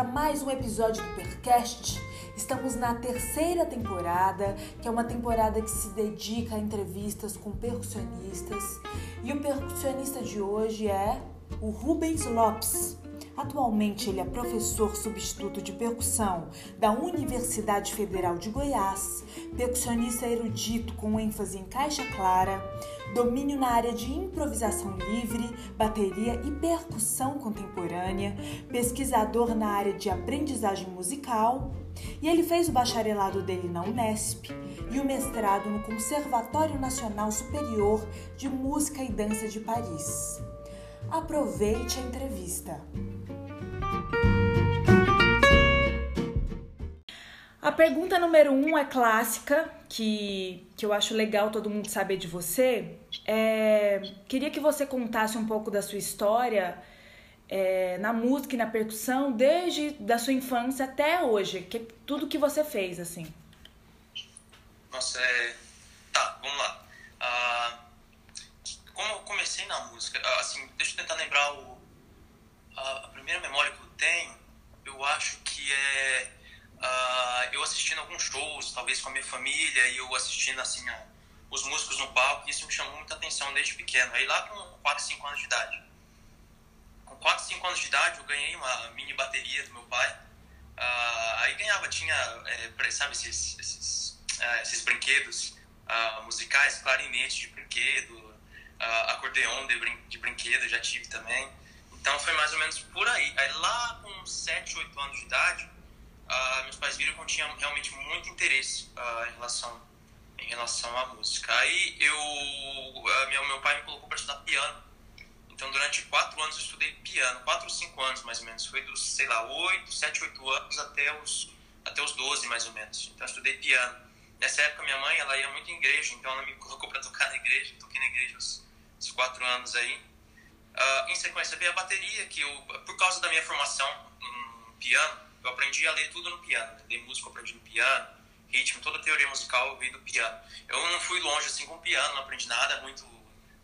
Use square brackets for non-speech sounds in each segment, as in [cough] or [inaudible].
Para mais um episódio do Percast. Estamos na terceira temporada, que é uma temporada que se dedica a entrevistas com percussionistas. E o percussionista de hoje é o Rubens Lopes. Atualmente ele é professor substituto de percussão da Universidade Federal de Goiás, percussionista erudito com ênfase em caixa clara, domínio na área de improvisação livre, bateria e percussão contemporânea, pesquisador na área de aprendizagem musical, e ele fez o bacharelado dele na Unesp e o mestrado no Conservatório Nacional Superior de Música e Dança de Paris. Aproveite a entrevista. A pergunta número um é clássica, que, que eu acho legal todo mundo saber de você. É, queria que você contasse um pouco da sua história é, na música e na percussão, desde da sua infância até hoje, que, tudo que você fez, assim. Nossa, é... Tá, vamos lá. Ah, como eu comecei na música, assim, deixa eu tentar lembrar o... a primeira memória que eu tenho, eu acho que é uh, eu assistindo alguns shows, talvez com a minha família, e eu assistindo assim a, os músicos no palco, e isso me chamou muita atenção desde pequeno. Aí lá com 4, 5 anos de idade. Com 4, 5 anos de idade eu ganhei uma mini bateria do meu pai. Uh, aí ganhava, tinha, é, sabe, esses, esses, uh, esses brinquedos uh, musicais, clarinete de brinquedo, acordeon de, brin de brinquedo, já tive também. Então foi mais ou menos por aí. Aí lá com 7, 8 anos de idade, uh, meus pais viram que eu tinha realmente muito interesse uh, em relação em relação à música. Aí eu, uh, meu, meu pai me colocou para estudar piano. Então durante quatro anos eu estudei piano, quatro ou cinco anos mais ou menos. Foi dos, sei lá, oito, sete, oito anos até os até os doze mais ou menos. Então eu estudei piano. Nessa época minha mãe ela ia muito em igreja, então ela me [laughs] colocou para tocar na igreja. Toquei na igreja os, os quatro anos aí. Uh, em sequência veio a bateria, que eu, por causa da minha formação em piano, eu aprendi a ler tudo no piano. Ler música eu aprendi no piano, ritmo, toda a teoria musical eu vi do piano. Eu não fui longe assim com o piano, não aprendi nada muito,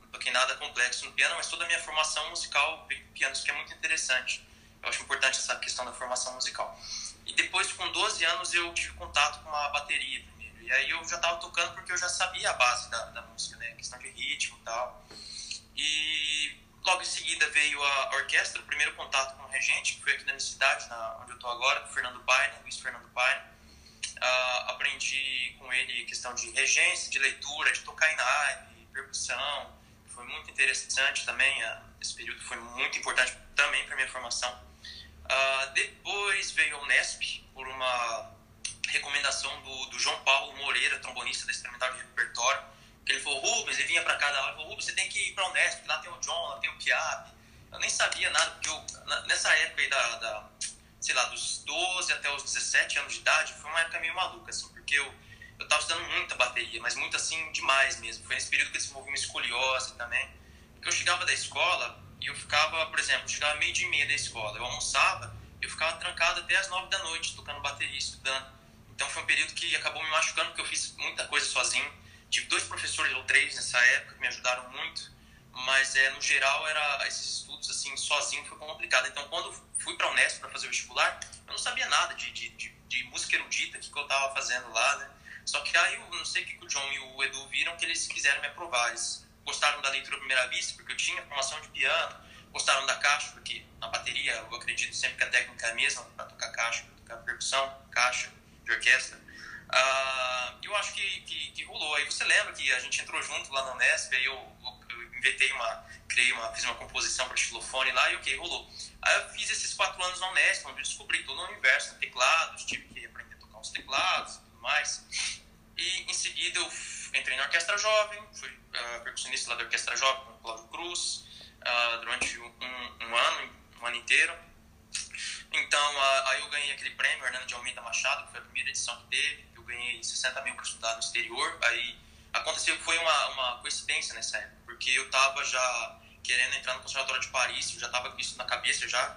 não toquei nada complexo no piano, mas toda a minha formação musical veio do piano, isso que é muito interessante. Eu acho importante essa questão da formação musical. E depois, com 12 anos, eu tive contato com uma bateria primeiro. E aí eu já estava tocando porque eu já sabia a base da, da música, né? questão de ritmo e tal. E Logo em seguida veio a orquestra, o primeiro contato com o regente, que foi aqui na minha cidade, na, onde eu estou agora, com o Fernando Paine, Luiz Fernando Paine. Uh, aprendi com ele questão de regência, de leitura, de tocar em naipe, percussão. Foi muito interessante também, uh, esse período foi muito importante também para minha formação. Uh, depois veio a Unesp, por uma recomendação do, do João Paulo Moreira, trombonista da Experimental de Repertório, ele falou, Rubens, ele vinha pra cá da hora, ele falou, Rubens, você tem que ir pra Unesp, lá tem o John, lá tem o Piap. Eu nem sabia nada, porque eu, nessa época aí da, da, sei lá, dos 12 até os 17 anos de idade, foi uma época meio maluca, assim, porque eu, eu tava estudando muita bateria, mas muito assim, demais mesmo. Foi nesse período que eu desenvolvi uma escoliose também. Porque eu chegava da escola e eu ficava, por exemplo, chegava meio de meia da escola, eu almoçava, eu ficava trancado até as 9 da noite, tocando bateria, estudando. Então foi um período que acabou me machucando, porque eu fiz muita coisa sozinho Tive dois professores ou três nessa época que me ajudaram muito, mas é, no geral era esses estudos assim sozinho foi complicado. Então quando fui para a Unesp para fazer o vestibular, eu não sabia nada de, de, de, de música erudita, que, que eu estava fazendo lá, né? Só que aí eu não sei o que o John e o Edu viram que eles quiseram me aprovar. Eles gostaram da leitura à primeira vista, porque eu tinha formação de piano, gostaram da caixa, porque na bateria eu acredito sempre que a técnica é a mesma para tocar caixa, para tocar percussão, caixa de orquestra. Uh, eu acho que, que, que, rolou. Aí você lembra que a gente entrou junto lá na Unesp, aí eu, eu inventei uma, criei uma, fiz uma composição para xilofone lá e ok, rolou. Aí eu fiz esses quatro anos na Unesp, onde eu descobri todo o universo, teclados, tive que aprender a tocar os teclados e tudo mais. E em seguida eu entrei na Orquestra Jovem, fui uh, percussionista lá da Orquestra Jovem com o Cláudio Cruz uh, durante um, um, ano, um ano inteiro. Então, aí eu ganhei aquele prêmio Hernando de Almeida Machado, que foi a primeira edição que teve. Ganhei 60 mil para estudar no exterior. Aí aconteceu, foi uma, uma coincidência nessa época, porque eu estava já querendo entrar no Conservatório de Paris, eu já estava com isso na cabeça já.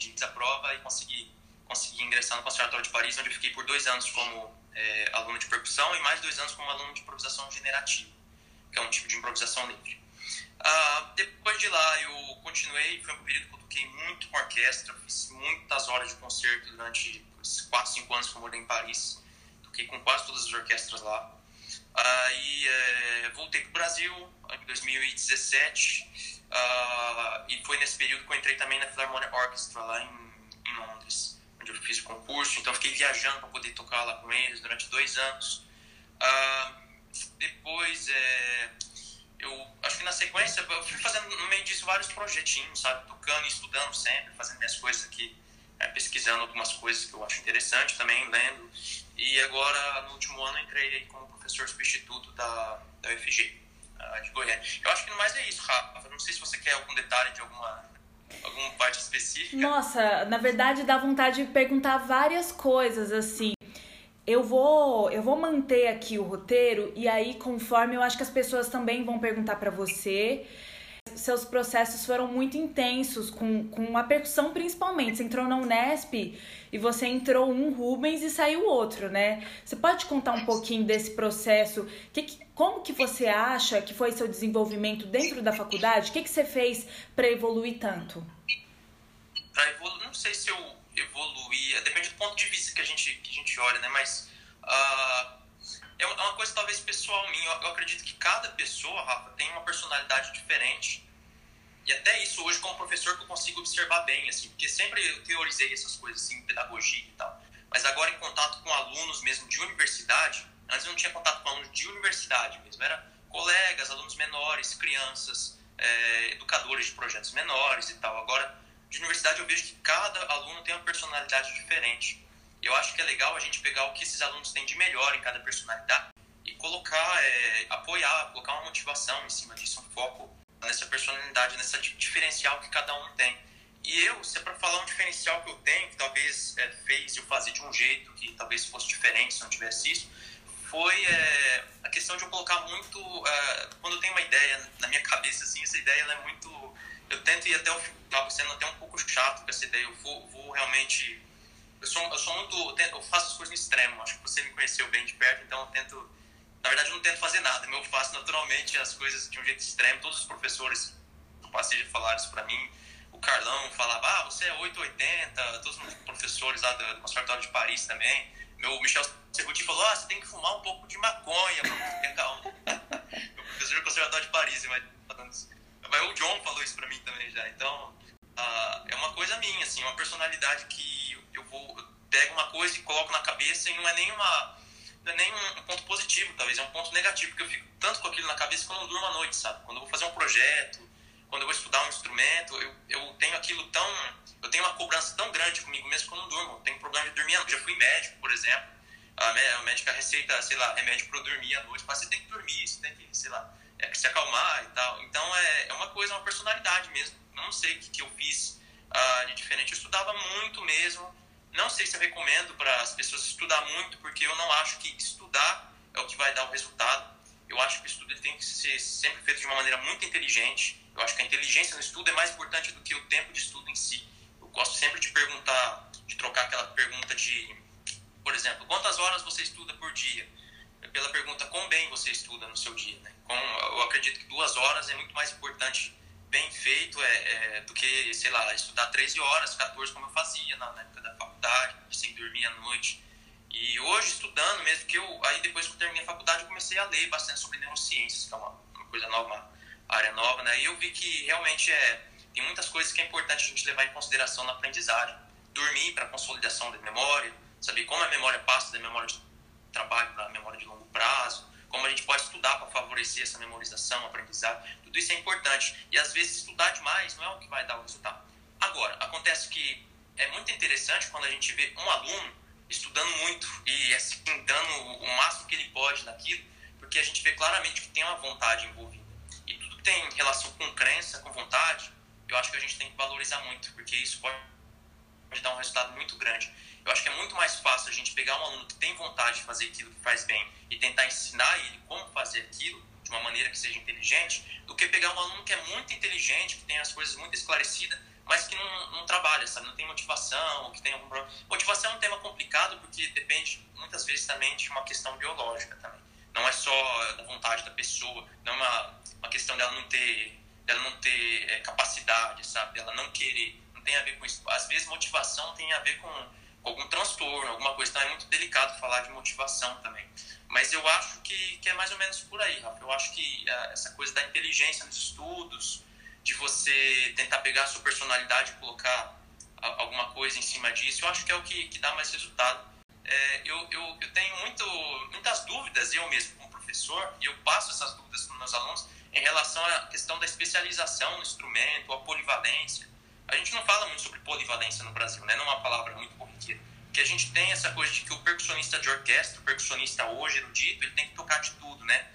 Fiz a prova e consegui, consegui ingressar no Conservatório de Paris, onde eu fiquei por dois anos como é, aluno de percussão e mais dois anos como aluno de improvisação generativa, que é um tipo de improvisação livre. Ah, depois de lá, eu continuei, foi um período que eu toquei muito com orquestra, fiz muitas horas de concerto durante 4, 5 anos que eu morei em Paris. Toquei com quase todas as orquestras lá. Aí é, voltei para o Brasil em 2017 uh, e foi nesse período que eu entrei também na Philharmonic Orchestra lá em, em Londres onde eu fiz o concurso, então fiquei viajando para poder tocar lá com eles durante dois anos. Ah, depois, é, eu acho que na sequência, eu fui fazendo no meio disso vários projetinhos, sabe? Tocando estudando sempre, fazendo minhas coisas aqui, é, pesquisando algumas coisas que eu acho interessante também, lendo. E agora, no último ano, entrei como professor substituto da, da UFG, de Goiânia. Eu acho que no mais é isso, Rafa. Não sei se você quer algum detalhe de alguma alguma parte específica? Nossa, na verdade dá vontade de perguntar várias coisas assim. Eu vou, eu vou manter aqui o roteiro e aí conforme eu acho que as pessoas também vão perguntar para você. Seus processos foram muito intensos, com, com a percussão principalmente. Você entrou na Unesp e você entrou um Rubens e saiu outro, né? Você pode contar um pouquinho desse processo? Que, que, como que você acha que foi seu desenvolvimento dentro da faculdade? O que, que você fez para evoluir tanto? Para evoluir, não sei se eu evoluí, depende do ponto de vista que a gente, que a gente olha, né? Mas uh, é uma coisa talvez pessoal minha. Eu acredito que cada pessoa, Rafa, tem uma personalidade diferente. E até isso hoje, como professor, que eu consigo observar bem, assim, porque sempre eu teorizei essas coisas, assim, pedagogia e tal. Mas agora, em contato com alunos mesmo de universidade, Antes eu não tinha contato com alunos de universidade mesmo, era colegas, alunos menores, crianças, é, educadores de projetos menores e tal. Agora, de universidade eu vejo que cada aluno tem uma personalidade diferente. Eu acho que é legal a gente pegar o que esses alunos têm de melhor em cada personalidade e colocar, é, apoiar, colocar uma motivação em cima disso, um foco nessa personalidade, nessa diferencial que cada um tem. E eu, se é para falar um diferencial que eu tenho, que talvez é, fez eu fazer de um jeito que talvez fosse diferente se não tivesse isso, foi é, a questão de eu colocar muito. É, quando eu tenho uma ideia na minha cabeça, assim, essa ideia é muito. Eu tento ir até o final, sendo até um pouco chato com essa ideia. Eu vou, vou realmente. Eu sou, eu sou muito. Eu faço as coisas no extremo. Acho que você me conheceu bem de perto, então eu tento. Na verdade, eu não tento fazer nada, eu faço naturalmente as coisas de um jeito extremo. Todos os professores do Passeio falaram isso pra mim. O Carlão falava, ah, você é 880. Todos os professores lá do Conservatório de Paris também. Meu Michel Cerruti falou: ah, você tem que fumar um pouco de maconha pra ter calma. [laughs] Meu professor de conservatório de Paris, mas, mas o John falou isso pra mim também já. Então, uh, é uma coisa minha, assim, uma personalidade que eu vou eu pego uma coisa e coloco na cabeça e não é nem uma não é nem um ponto positivo, talvez é um ponto negativo, porque eu fico tanto com aquilo na cabeça que eu não durmo à noite, sabe? Quando eu vou fazer um projeto, quando eu vou estudar um instrumento, eu, eu tenho aquilo tão. Eu tenho uma cobrança tão grande comigo mesmo que eu não durmo. Eu tenho problema de dormir. Eu já fui médico, por exemplo a médica receita, sei lá, remédio para dormir à noite, mas você tem que dormir, você tem que, sei lá, é, se acalmar e tal. Então é, é uma coisa, uma personalidade mesmo. Eu não sei o que, que eu fiz uh, de diferente. Eu estudava muito mesmo. Não sei se eu recomendo para as pessoas estudar muito, porque eu não acho que estudar é o que vai dar o resultado. Eu acho que o estudo tem que ser sempre feito de uma maneira muito inteligente. Eu acho que a inteligência no estudo é mais importante do que o tempo de estudo em si. Eu gosto sempre de perguntar, de trocar aquela pergunta de por exemplo, quantas horas você estuda por dia? Pela pergunta, quão bem você estuda no seu dia? Né? Com, eu acredito que duas horas é muito mais importante, bem feito, é, é, do que, sei lá, estudar 13 horas, 14, como eu fazia na, na época da faculdade, sem dormir à noite. E hoje, estudando mesmo, que eu, aí depois que eu terminei a faculdade, eu comecei a ler bastante sobre neurociências, que é uma, uma coisa nova, uma área nova, né? E eu vi que realmente é, tem muitas coisas que é importante a gente levar em consideração na aprendizagem. Dormir para consolidação da memória, saber como a memória passa da memória de trabalho para a memória de longo prazo, como a gente pode estudar para favorecer essa memorização, aprendizado, tudo isso é importante. E às vezes estudar demais não é o que vai dar o resultado. Agora, acontece que é muito interessante quando a gente vê um aluno estudando muito e assim dando o máximo que ele pode naquilo, porque a gente vê claramente que tem uma vontade envolvida. E tudo que tem relação com crença, com vontade, eu acho que a gente tem que valorizar muito, porque isso pode, pode dar um resultado muito grande. Eu acho que é muito mais fácil a gente pegar um aluno que tem vontade de fazer aquilo que faz bem e tentar ensinar ele como fazer aquilo de uma maneira que seja inteligente, do que pegar um aluno que é muito inteligente, que tem as coisas muito esclarecidas, mas que não, não trabalha, sabe? Não tem motivação, que tem algum problema. Motivação é um tema complicado porque depende muitas vezes também de uma questão biológica também. Não é só da vontade da pessoa, não é uma, uma questão dela não ter, dela não ter é, capacidade, sabe? Dela não querer. Não tem a ver com isso. Às vezes motivação tem a ver com algum transtorno, alguma coisa. Então é muito delicado falar de motivação também. Mas eu acho que, que é mais ou menos por aí, Rafa. Eu acho que uh, essa coisa da inteligência nos estudos, de você tentar pegar a sua personalidade e colocar alguma coisa em cima disso, eu acho que é o que, que dá mais resultado. É, eu, eu, eu tenho muito, muitas dúvidas, eu mesmo como professor, e eu passo essas dúvidas para os meus alunos em relação à questão da especialização no instrumento, a polivalência. A gente não fala muito sobre polivalência no Brasil, né? não é uma palavra muito corriqueira. Porque a gente tem essa coisa de que o percussionista de orquestra, o percussionista hoje erudito, ele tem que tocar de tudo, né?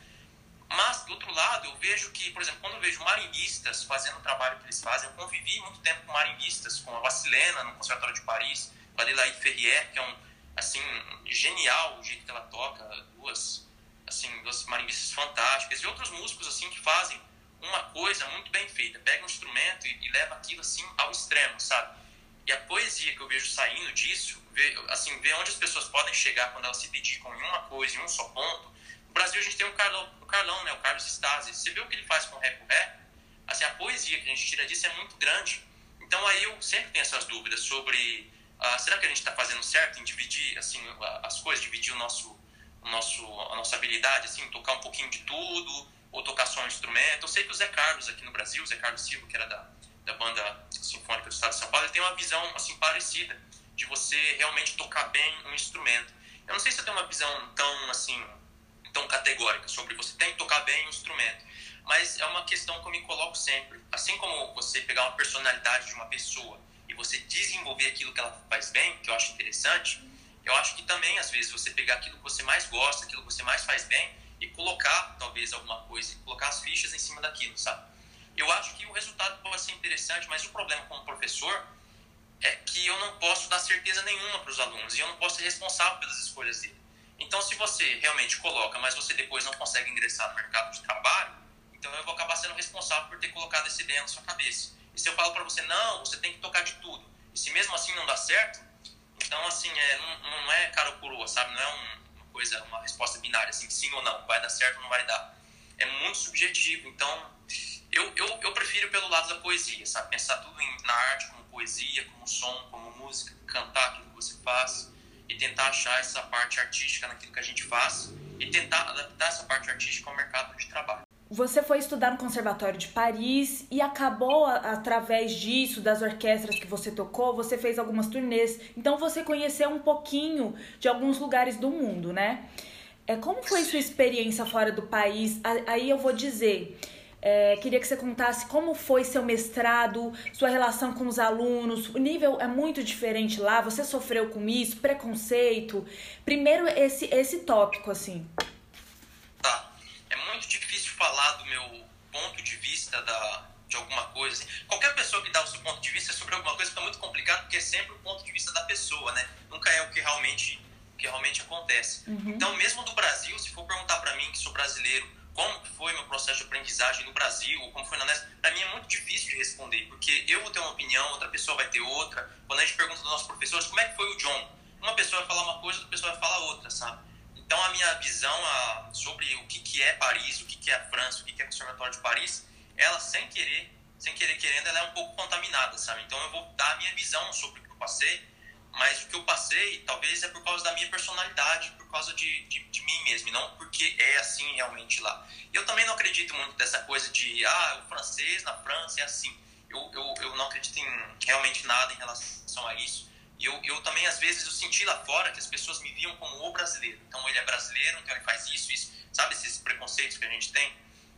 Mas, do outro lado, eu vejo que, por exemplo, quando eu vejo marimbistas fazendo o trabalho que eles fazem, eu convivi muito tempo com marimbistas, com a Vassilena no Conservatório de Paris, com a Adelaide Ferrier, que é um, assim, genial o jeito que ela toca, duas, assim, duas marimbistas fantásticas, e outros músicos, assim, que fazem uma coisa muito bem feita, pega um instrumento e, e leva aquilo, assim, ao extremo, sabe? E a poesia que eu vejo saindo disso, ver, assim, ver onde as pessoas podem chegar quando elas se dedicam em uma coisa, em um só ponto, Brasil a gente tem o Carlão, o Carlão né? O Carlos Stasi. Você vê o que ele faz com o rap ré? Assim, a poesia que a gente tira disso é muito grande. Então aí eu sempre tenho essas dúvidas sobre uh, será que a gente está fazendo certo em dividir assim as coisas, dividir o nosso, o nosso, a nossa habilidade, assim, tocar um pouquinho de tudo ou tocar só um instrumento. Eu sei que o Zé Carlos aqui no Brasil, o Zé Carlos Silva, que era da, da banda sinfônica do Estado de São Paulo, ele tem uma visão assim parecida de você realmente tocar bem um instrumento. Eu não sei se eu tenho uma visão tão assim tão categórica sobre você tem que tocar bem o instrumento. Mas é uma questão que eu me coloco sempre. Assim como você pegar uma personalidade de uma pessoa e você desenvolver aquilo que ela faz bem, que eu acho interessante, eu acho que também, às vezes, você pegar aquilo que você mais gosta, aquilo que você mais faz bem e colocar, talvez, alguma coisa, colocar as fichas em cima daquilo, sabe? Eu acho que o resultado pode ser interessante, mas o problema como professor é que eu não posso dar certeza nenhuma para os alunos e eu não posso ser responsável pelas escolhas deles. Então, se você realmente coloca, mas você depois não consegue ingressar no mercado de trabalho, então eu vou acabar sendo responsável por ter colocado essa ideia na sua cabeça. E se eu falo para você, não, você tem que tocar de tudo, e se mesmo assim não dá certo, então, assim, é, não, não é cara ou coroa, sabe? Não é um, uma coisa, uma resposta binária, assim, sim ou não, vai dar certo ou não vai dar. É muito subjetivo, então eu, eu, eu prefiro pelo lado da poesia, sabe? Pensar tudo em, na arte como poesia, como som, como música, cantar aquilo que você faz e tentar achar essa parte artística naquilo que a gente faz e tentar adaptar essa parte artística ao mercado de trabalho. Você foi estudar no Conservatório de Paris e acabou, através disso, das orquestras que você tocou, você fez algumas turnês. Então você conheceu um pouquinho de alguns lugares do mundo, né? É, como foi sua experiência fora do país? Aí eu vou dizer, é, queria que você contasse como foi seu mestrado, sua relação com os alunos. O nível é muito diferente lá. Você sofreu com isso, preconceito? Primeiro esse esse tópico assim. Tá. É muito difícil falar do meu ponto de vista da de alguma coisa. Assim. Qualquer pessoa que dá o seu ponto de vista sobre alguma coisa fica muito complicado porque é sempre o ponto de vista da pessoa, né? Nunca é o que realmente o que realmente acontece. Uhum. Então, mesmo do Brasil, se for perguntar para mim que sou brasileiro como foi meu processo de aprendizagem no Brasil, ou como foi na Nesp, para mim é muito difícil de responder, porque eu vou ter uma opinião, outra pessoa vai ter outra. Quando a gente pergunta dos nossos professores como é que foi o John, uma pessoa vai falar uma coisa, outra pessoa vai falar outra, sabe? Então a minha visão a, sobre o que, que é Paris, o que, que é a França, o que, que é o Conservatório de Paris, ela sem querer, sem querer querendo, ela é um pouco contaminada, sabe? Então eu vou dar a minha visão sobre o que eu passei, mas o que eu passei talvez é por causa da minha personalidade, por causa de, de, de, mim mesmo, e não porque é assim realmente lá. Eu também não acredito muito dessa coisa de, ah, o francês na França é assim. Eu, eu, eu não acredito em realmente nada em relação a isso. E eu, eu também, às vezes, eu senti lá fora que as pessoas me viam como o brasileiro. Então, ele é brasileiro, então ele faz isso, isso. Sabe esses preconceitos que a gente tem?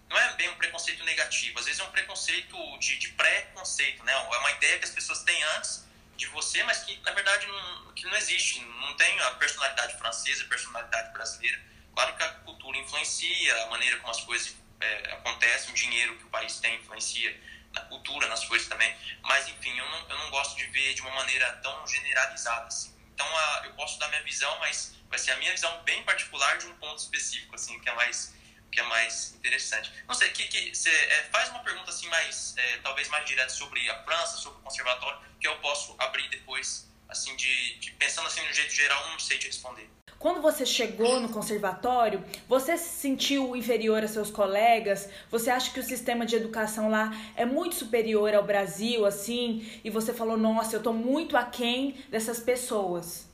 Não é bem um preconceito negativo, às vezes é um preconceito de, de pré-conceito, né? É uma ideia que as pessoas têm antes de você, mas que na verdade não, que não existe, não tem a personalidade francesa, a personalidade brasileira. Claro que a cultura influencia, a maneira como as coisas é, acontecem, o dinheiro que o país tem influencia na cultura, nas coisas também, mas enfim, eu não, eu não gosto de ver de uma maneira tão generalizada assim. Então a, eu posso dar minha visão, mas vai ser a minha visão bem particular de um ponto específico, assim, que é mais que é mais interessante. Não sei, que, que você é, faz uma pergunta assim mais, é, talvez mais direta sobre a França, sobre o conservatório, que eu posso abrir depois, assim, de, de pensando assim no jeito geral, não sei te responder. Quando você chegou no conservatório, você se sentiu inferior a seus colegas? Você acha que o sistema de educação lá é muito superior ao Brasil, assim? E você falou, nossa, eu tô muito aquém dessas pessoas.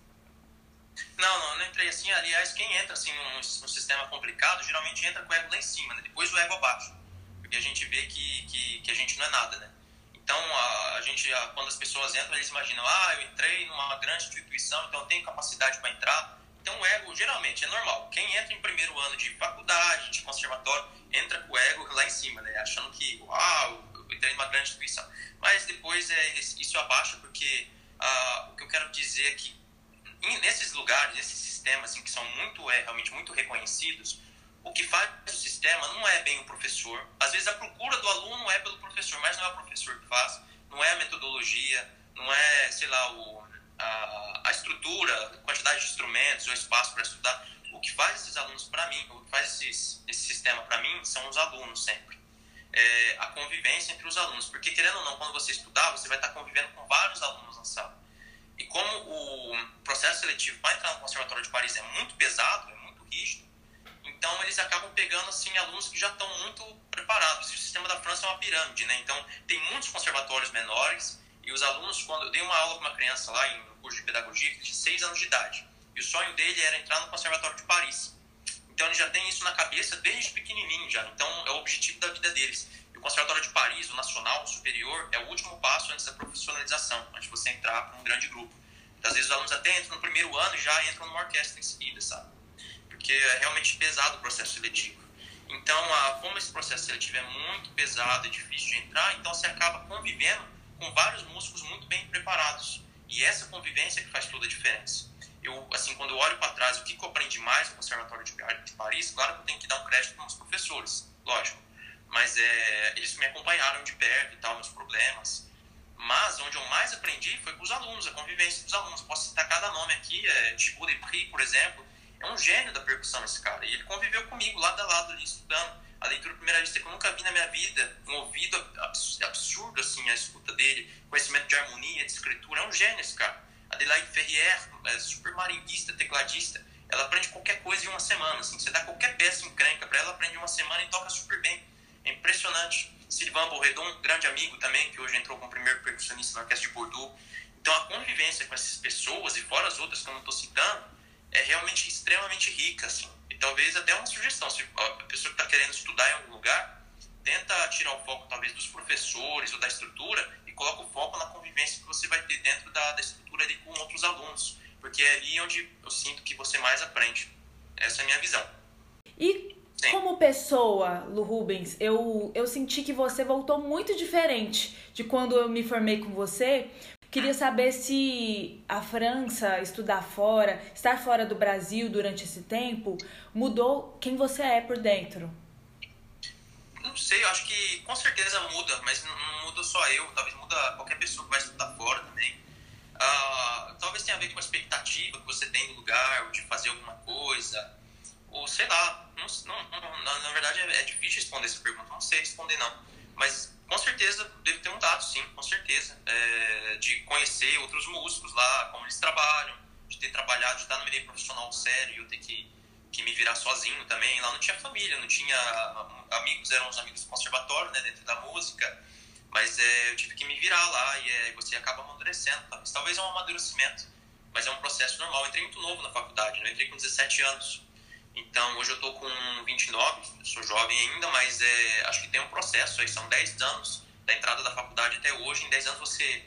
Não, não, não entrei assim. Aliás, quem entra assim num, num sistema complicado, geralmente entra com o ego lá em cima, né? depois o ego abaixo. Porque a gente vê que, que, que a gente não é nada, né? Então, a, a gente, a, quando as pessoas entram, eles imaginam, ah, eu entrei numa grande instituição, então eu tenho capacidade para entrar. Então, o ego, geralmente, é normal. Quem entra em primeiro ano de faculdade, de conservatório, entra com o ego lá em cima, né? Achando que, uau, eu entrei numa grande instituição. Mas depois é, isso abaixa, porque ah, o que eu quero dizer é que nesses lugares, nesses sistemas assim, que são muito, é, realmente muito reconhecidos, o que faz o sistema não é bem o professor. Às vezes a procura do aluno é pelo professor, mas não é o professor que faz, não é a metodologia, não é, sei lá, o, a, a estrutura, a quantidade de instrumentos, o espaço para estudar. O que faz esses alunos para mim, o que faz esses, esse sistema para mim, são os alunos sempre. É, a convivência entre os alunos. Porque, querendo ou não, quando você estudar, você vai estar convivendo com vários alunos na sala. E como o processo seletivo para entrar no Conservatório de Paris é muito pesado, é muito rígido, então eles acabam pegando assim alunos que já estão muito preparados. O sistema da França é uma pirâmide, né? Então tem muitos conservatórios menores e os alunos, quando eu dei uma aula com uma criança lá em um curso de pedagogia que tinha 6 anos de idade, e o sonho dele era entrar no Conservatório de Paris. Então ele já tem isso na cabeça desde pequenininho já. Então é o objetivo da vida deles. Conservatório de Paris, o Nacional, o Superior, é o último passo antes da profissionalização, antes de você entrar para um grande grupo. Então, às vezes os alunos até entram no primeiro ano e já entram numa orquestra em seguida, sabe? Porque é realmente pesado o processo seletivo. Então, a, como esse processo seletivo é muito pesado, é difícil de entrar, então você acaba convivendo com vários músicos muito bem preparados. E essa convivência que faz toda a diferença. Eu, assim, quando eu olho para trás, o que, que eu aprendi mais no Conservatório de Paris, claro que eu tenho que dar um crédito para os professores, lógico mas é, eles me acompanharam de perto e tal, meus problemas. Mas onde eu mais aprendi foi com os alunos, a convivência dos alunos. Posso citar cada nome aqui, é, Thibaut Depri, por exemplo, é um gênio da percussão esse cara. E ele conviveu comigo lado a lado ali, estudando. A leitura primeira vista que eu nunca vi na minha vida, um ouvido absurdo, assim, a escuta dele, conhecimento de harmonia, de escritura, é um gênio esse cara. Adelaide Ferrier, é super maringuista, tecladista, ela aprende qualquer coisa em uma semana, assim, você dá qualquer peça encrenca para ela, aprende em uma semana e toca super bem. É impressionante. Sylvain Borredon, grande amigo também, que hoje entrou como primeiro percussionista na Orquestra de Bordeaux. Então a convivência com essas pessoas, e fora as outras que eu não estou citando, é realmente extremamente rica. Assim. E talvez até uma sugestão, se a pessoa que está querendo estudar em algum lugar, tenta tirar o foco talvez dos professores ou da estrutura e coloca o foco na convivência que você vai ter dentro da, da estrutura ali com outros alunos. Porque é ali onde eu sinto que você mais aprende. Essa é a minha visão. E como pessoa, Lu Rubens, eu, eu senti que você voltou muito diferente de quando eu me formei com você. Queria saber se a França, estudar fora, estar fora do Brasil durante esse tempo, mudou quem você é por dentro. Não sei, eu acho que com certeza muda, mas não muda só eu, talvez muda qualquer pessoa que vai estudar fora também. Uh, talvez tenha a ver com a expectativa que você tem do lugar, de fazer alguma coisa, ou sei lá, não, não, na, na, verdade é, é, difícil responder essa pergunta, não sei responder não. Mas com certeza deve ter um dado, sim, com certeza. É, de conhecer outros músicos lá, como eles trabalham, de ter trabalhado, de estar no meio profissional sério, eu ter que, que me virar sozinho também. Lá não tinha família, não tinha amigos, eram os amigos do conservatório, né, dentro da música. Mas é, eu tive que me virar lá e é, você acaba amadurecendo. Talvez, talvez é um amadurecimento, mas é um processo normal. Eu entrei muito novo na faculdade, né? eu entrei com 17 anos. Então, hoje eu estou com 29, sou jovem ainda, mas é, acho que tem um processo aí, são 10 anos da entrada da faculdade até hoje. Em 10 anos você,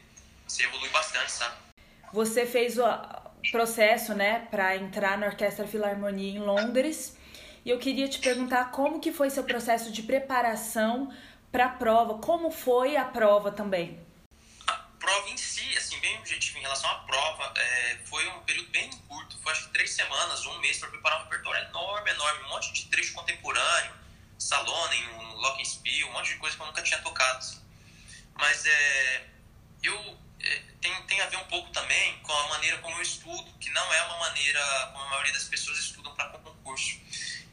você evolui bastante, sabe? Você fez o processo, né, para entrar na Orquestra Filarmonia em Londres. E eu queria te perguntar como que foi seu processo de preparação para a prova, como foi a prova também? Prova em si, assim, bem objetivo em relação à prova é, foi um período bem curto, foi acho que três semanas, um mês para preparar um repertório enorme, enorme, um monte de trecho contemporâneo, Salonen, um Lock and Spiel, um monte de coisa que eu nunca tinha tocado. Assim. Mas é, eu é, tem, tem a ver um pouco também com a maneira como eu estudo, que não é uma maneira como a maioria das pessoas estudam para concurso.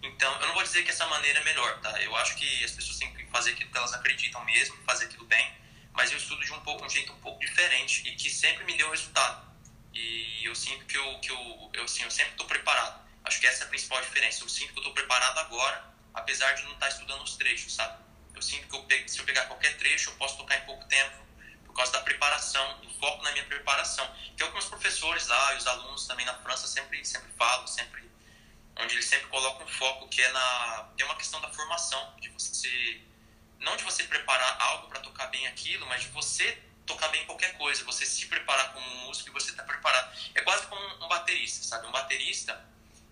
Então, eu não vou dizer que essa maneira é melhor, tá? Eu acho que as pessoas têm que fazer aquilo que elas acreditam mesmo, fazer aquilo bem, mas eu estudo de um, pouco, um jeito um pouco diferente e que sempre me deu resultado. E eu sinto que eu, que eu, eu, assim, eu sempre estou preparado. Acho que essa é a principal diferença. Eu sinto que eu estou preparado agora, apesar de não estar tá estudando os trechos, sabe? Eu sinto que eu, se eu pegar qualquer trecho, eu posso tocar em pouco tempo, por causa da preparação, do foco na minha preparação. Que é que os professores lá e os alunos também na França sempre, sempre falam, sempre onde eles sempre colocam foco que é na tem uma questão da formação de você não de você preparar algo para tocar bem aquilo mas de você tocar bem qualquer coisa você se preparar como músico e você está preparado. É quase como um baterista sabe? Um baterista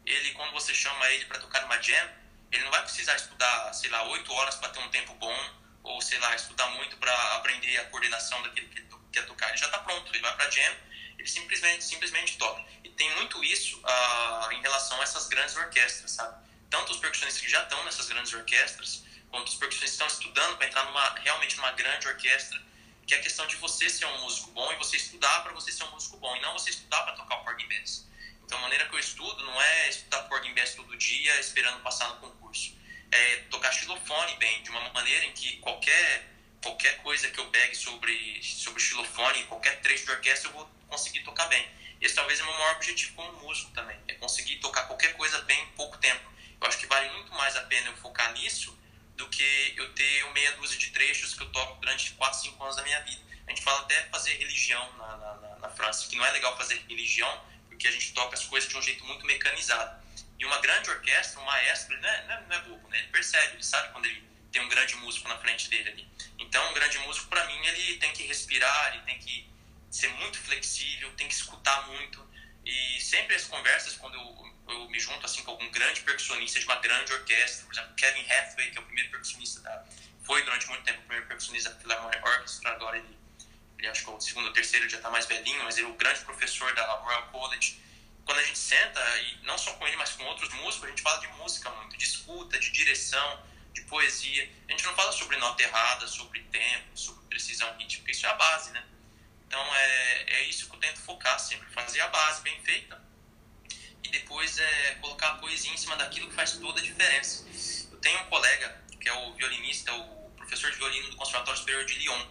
ele quando você chama ele para tocar numa jam ele não vai precisar estudar sei lá oito horas para ter um tempo bom ou sei lá estudar muito para aprender a coordenação daquilo que ele quer tocar. Ele já está pronto ele vai para jam ele simplesmente simplesmente toca. Tem muito isso uh, em relação a essas grandes orquestras, sabe? Tanto os percussionistas que já estão nessas grandes orquestras, quanto os percussionistas estão estudando para entrar numa, realmente numa grande orquestra, que é a questão de você ser um músico bom e você estudar para você ser um músico bom, e não você estudar para tocar o porgy bass. Então, a maneira que eu estudo não é estudar porgy bass todo dia esperando passar no concurso. É tocar xilofone bem, de uma maneira em que qualquer qualquer coisa que eu pegue sobre sobre xilofone, qualquer trecho de orquestra, eu vou conseguir tocar bem. Esse talvez é o meu maior objetivo como músico também, é conseguir tocar qualquer coisa bem em pouco tempo. Eu acho que vale muito mais a pena eu focar nisso do que eu ter meia dúzia de trechos que eu toco durante 4, 5 anos da minha vida. A gente fala até fazer religião na, na, na França, que não é legal fazer religião, porque a gente toca as coisas de um jeito muito mecanizado. E uma grande orquestra, um maestro, ele não é, não é, é bobo, né? ele percebe, ele sabe quando ele tem um grande músico na frente dele ali. Então, um grande músico, para mim, ele tem que respirar, ele tem que ser muito flexível, tem que escutar muito. E sempre as conversas, quando eu, eu me junto assim com algum grande percussionista de uma grande orquestra, por exemplo, Kevin Hathaway, que é o primeiro percussionista da. Foi durante muito tempo o primeiro percussionista da Philharmonic Orchestra, agora ele, ele acho que é o segundo ou terceiro, já está mais velhinho, mas ele é o grande professor da Royal College. Quando a gente senta, e não só com ele, mas com outros músicos, a gente fala de música muito, de escuta, de direção, de poesia. A gente não fala sobre nota errada, sobre tempo, sobre precisão rítmica, isso é a base, né? Então é, é isso que eu tento focar sempre, fazer a base bem feita e depois é colocar a poesia em cima daquilo que faz toda a diferença. Eu tenho um colega que é o violinista, o professor de violino do Conservatório Superior de Lyon.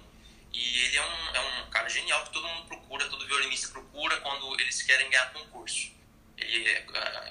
E ele é um, é um cara genial que todo mundo procura, todo violinista procura quando eles querem ganhar concurso. Ele é,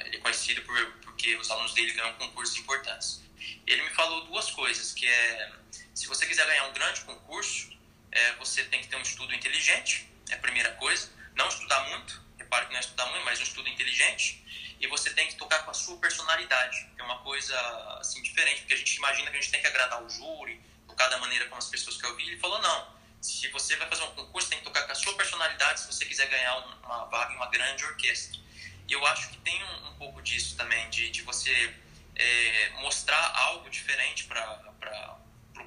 ele é conhecido por, porque os alunos dele ganham concursos importantes. Ele me falou duas coisas, que é, se você quiser ganhar um grande concurso, é, você tem que ter um estudo inteligente, é a primeira coisa. Não estudar muito, repare que não é estudar muito, mas um estudo inteligente. E você tem que tocar com a sua personalidade, que é uma coisa assim diferente, porque a gente imagina que a gente tem que agradar o júri, tocar da maneira como as pessoas querem ouvir. Ele falou: não, se você vai fazer um concurso, tem que tocar com a sua personalidade se você quiser ganhar uma vaga em uma grande orquestra. E eu acho que tem um, um pouco disso também, de, de você é, mostrar algo diferente para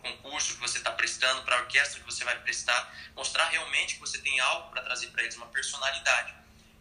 concurso que você está prestando, para a orquestra que você vai prestar, mostrar realmente que você tem algo para trazer para eles, uma personalidade.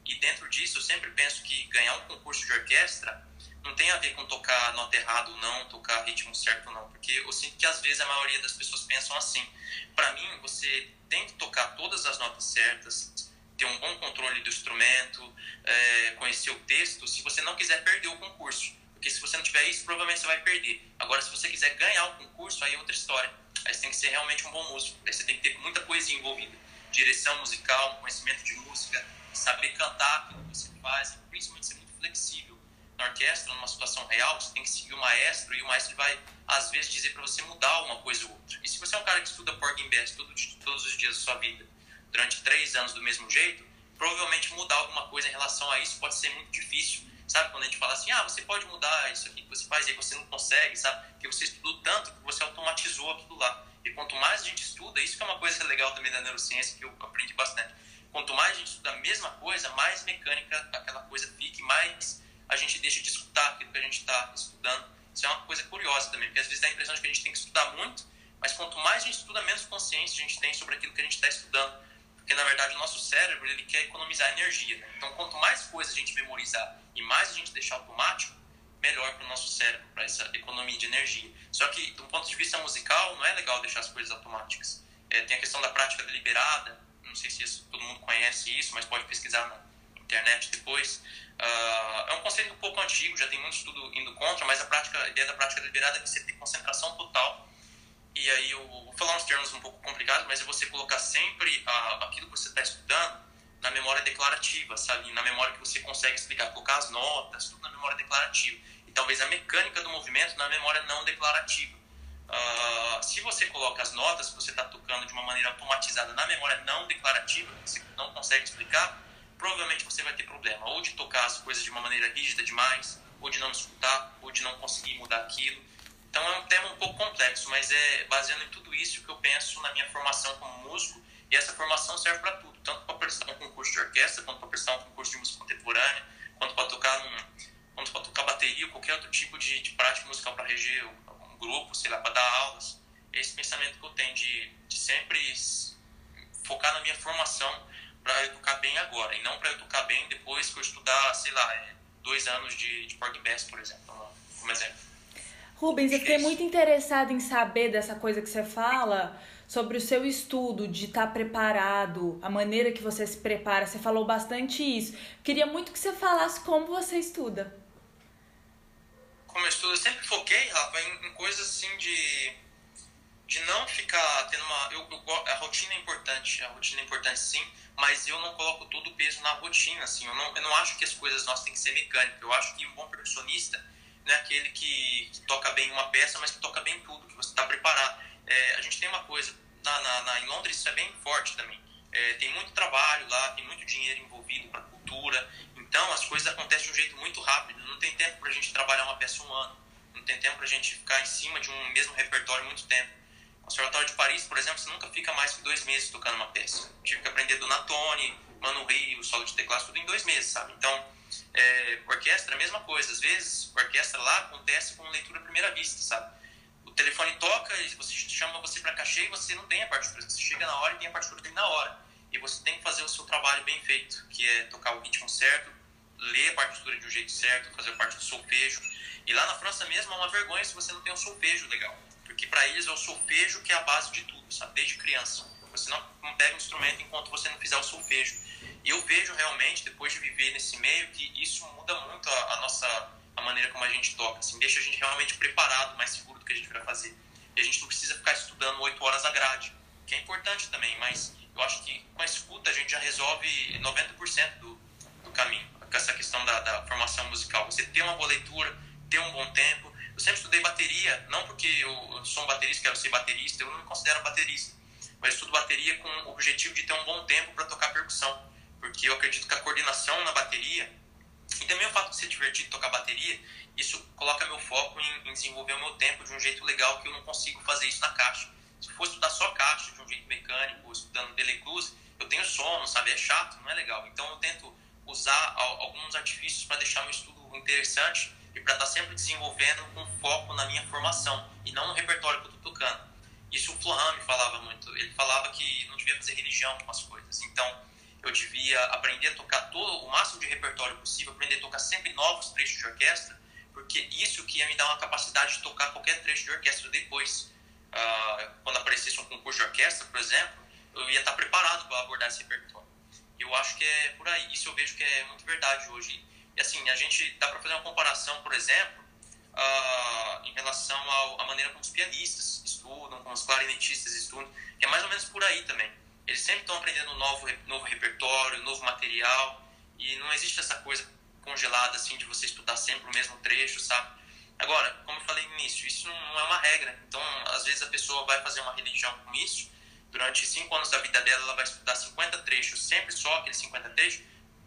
E dentro disso, eu sempre penso que ganhar um concurso de orquestra não tem a ver com tocar nota errada ou não, tocar ritmo certo ou não, porque eu sinto que às vezes a maioria das pessoas pensam assim. Para mim, você tem que tocar todas as notas certas, ter um bom controle do instrumento, é, conhecer o texto, se você não quiser perder o concurso. Porque se você não tiver isso, provavelmente você vai perder. Agora, se você quiser ganhar o concurso, aí é outra história. Aí você tem que ser realmente um bom músico. Aí você tem que ter muita poesia envolvida. Direção musical, conhecimento de música, saber cantar aquilo que você faz, e principalmente ser muito flexível. Na orquestra, numa situação real, você tem que seguir o maestro e o maestro vai, às vezes, dizer para você mudar uma coisa ou outra. E se você é um cara que estuda porgy bass todo, todos os dias da sua vida, durante três anos do mesmo jeito, provavelmente mudar alguma coisa em relação a isso pode ser muito difícil Sabe quando a gente fala assim, ah, você pode mudar isso aqui que você faz, e aí você não consegue, sabe? Porque você estudou tanto que você automatizou aquilo lá. E quanto mais a gente estuda, isso que é uma coisa legal também da neurociência que eu aprendi bastante. Quanto mais a gente estuda a mesma coisa, mais mecânica aquela coisa fica mais a gente deixa de escutar aquilo que a gente está estudando. Isso é uma coisa curiosa também, porque às vezes dá a impressão de que a gente tem que estudar muito, mas quanto mais a gente estuda, menos consciência a gente tem sobre aquilo que a gente está estudando. Porque na verdade o nosso cérebro ele quer economizar energia. Né? Então, quanto mais coisas a gente memorizar e mais a gente deixar automático, melhor para o nosso cérebro, para essa economia de energia. Só que, do ponto de vista musical, não é legal deixar as coisas automáticas. É, tem a questão da prática deliberada, não sei se isso, todo mundo conhece isso, mas pode pesquisar na internet depois. Uh, é um conceito um pouco antigo, já tem muito estudo indo contra, mas a, prática, a ideia da prática deliberada é você ter concentração total. E aí, eu vou falar uns termos um pouco complicados, mas é você colocar sempre a, aquilo que você está estudando na memória declarativa, sabe? Na memória que você consegue explicar, colocar as notas, tudo na memória declarativa. E talvez a mecânica do movimento na memória não declarativa. Uh, se você coloca as notas que você está tocando de uma maneira automatizada na memória não declarativa, que você não consegue explicar, provavelmente você vai ter problema. Ou de tocar as coisas de uma maneira rígida demais, ou de não escutar, ou de não conseguir mudar aquilo. Então é um tema um pouco complexo, mas é baseando em tudo isso que eu penso na minha formação como músico. E essa formação serve para tudo, tanto para prestar um concurso de orquestra, quanto para prestar um concurso de música contemporânea, quanto para tocar, quanto tocar bateria, ou qualquer outro tipo de, de prática musical para reger grupo, sei lá, para dar aulas. Esse pensamento que eu tenho de, de sempre focar na minha formação para eu tocar bem agora e não para eu tocar bem depois que eu estudar, sei lá, é, dois anos de, de Pork Bass, por exemplo, como exemplo. Rubens, eu fiquei muito interessada em saber dessa coisa que você fala sobre o seu estudo, de estar tá preparado, a maneira que você se prepara. Você falou bastante isso. Queria muito que você falasse como você estuda como eu estudo, eu sempre foquei, Rafa, em, em coisas assim de, de não ficar tendo uma. Eu, eu, a rotina é importante, a rotina é importante sim, mas eu não coloco todo o peso na rotina, assim. Eu não, eu não acho que as coisas nossas têm que ser mecânicas. Eu acho que um bom percussionista não é aquele que, que toca bem uma peça, mas que toca bem tudo, que você está preparado. É, a gente tem uma coisa, na, na, na, em Londres isso é bem forte também. É, tem muito trabalho lá, tem muito dinheiro envolvido para cultura, então, as coisas acontecem de um jeito muito rápido. Não tem tempo para a gente trabalhar uma peça um ano. Não tem tempo para a gente ficar em cima de um mesmo repertório muito tempo. O Conservatório de Paris, por exemplo, você nunca fica mais que dois meses tocando uma peça. Eu tive que aprender Donatoni, Mano Rio, solo de teclado, tudo em dois meses, sabe? Então, é, orquestra, a mesma coisa. Às vezes, orquestra lá acontece com leitura à primeira vista, sabe? O telefone toca, você chama você para cachê e você não tem a partitura. Você chega na hora e tem a partitura dele na hora. E você tem que fazer o seu trabalho bem feito, que é tocar o ritmo certo, ler a partitura de um jeito certo, fazer parte do solfejo. E lá na França mesmo é uma vergonha se você não tem um solfejo legal. Porque para eles é o solfejo que é a base de tudo, sabe? Desde criança. Você não, pega um instrumento enquanto você não fizer o solfejo. E eu vejo realmente, depois de viver nesse meio, que isso muda muito a, a nossa a maneira como a gente toca. Assim, deixa a gente realmente preparado, mais seguro do que a gente vai fazer. E a gente não precisa ficar estudando oito horas a grade, que é importante também, mas eu acho que com a escuta a gente já resolve 90% do, do caminho com essa questão da, da, formação musical. Você ter uma boa leitura, ter um bom tempo. Eu sempre estudei bateria, não porque eu sou um baterista, quero ser baterista, eu não me considero baterista, mas estudo bateria com o objetivo de ter um bom tempo para tocar percussão, porque eu acredito que a coordenação na bateria e também o fato de ser divertido tocar bateria, isso coloca meu foco em, em desenvolver o meu tempo de um jeito legal que eu não consigo fazer isso na caixa. Se eu for estudar só caixa de um jeito mecânico, estudando Delecluse, eu tenho sono, sabe? É chato, não é legal. Então eu tento usar alguns artifícios para deixar meu estudo interessante e para estar tá sempre desenvolvendo com foco na minha formação e não no repertório que eu estou tocando. Isso o Flohan me falava muito. Ele falava que não devia fazer religião com as coisas. Então, eu devia aprender a tocar todo o máximo de repertório possível, aprender a tocar sempre novos trechos de orquestra, porque isso que ia me dar uma capacidade de tocar qualquer trecho de orquestra depois. Uh, quando aparecesse um concurso de orquestra, por exemplo, eu ia estar preparado para abordar esse repertório. Eu acho que é por aí. Isso eu vejo que é muito verdade hoje. E assim, a gente dá para fazer uma comparação, por exemplo, uh, em relação à maneira como os pianistas estudam, como os clarinetistas estudam, que é mais ou menos por aí também. Eles sempre estão aprendendo novo, novo repertório, novo material, e não existe essa coisa congelada assim de você estudar sempre o mesmo trecho, sabe? Agora, como eu falei no início, isso não é uma regra. Então, às vezes a pessoa vai fazer uma religião com isso durante cinco anos da vida dela, ela vai estudar 50 trechos, sempre só aqueles 50 trechos,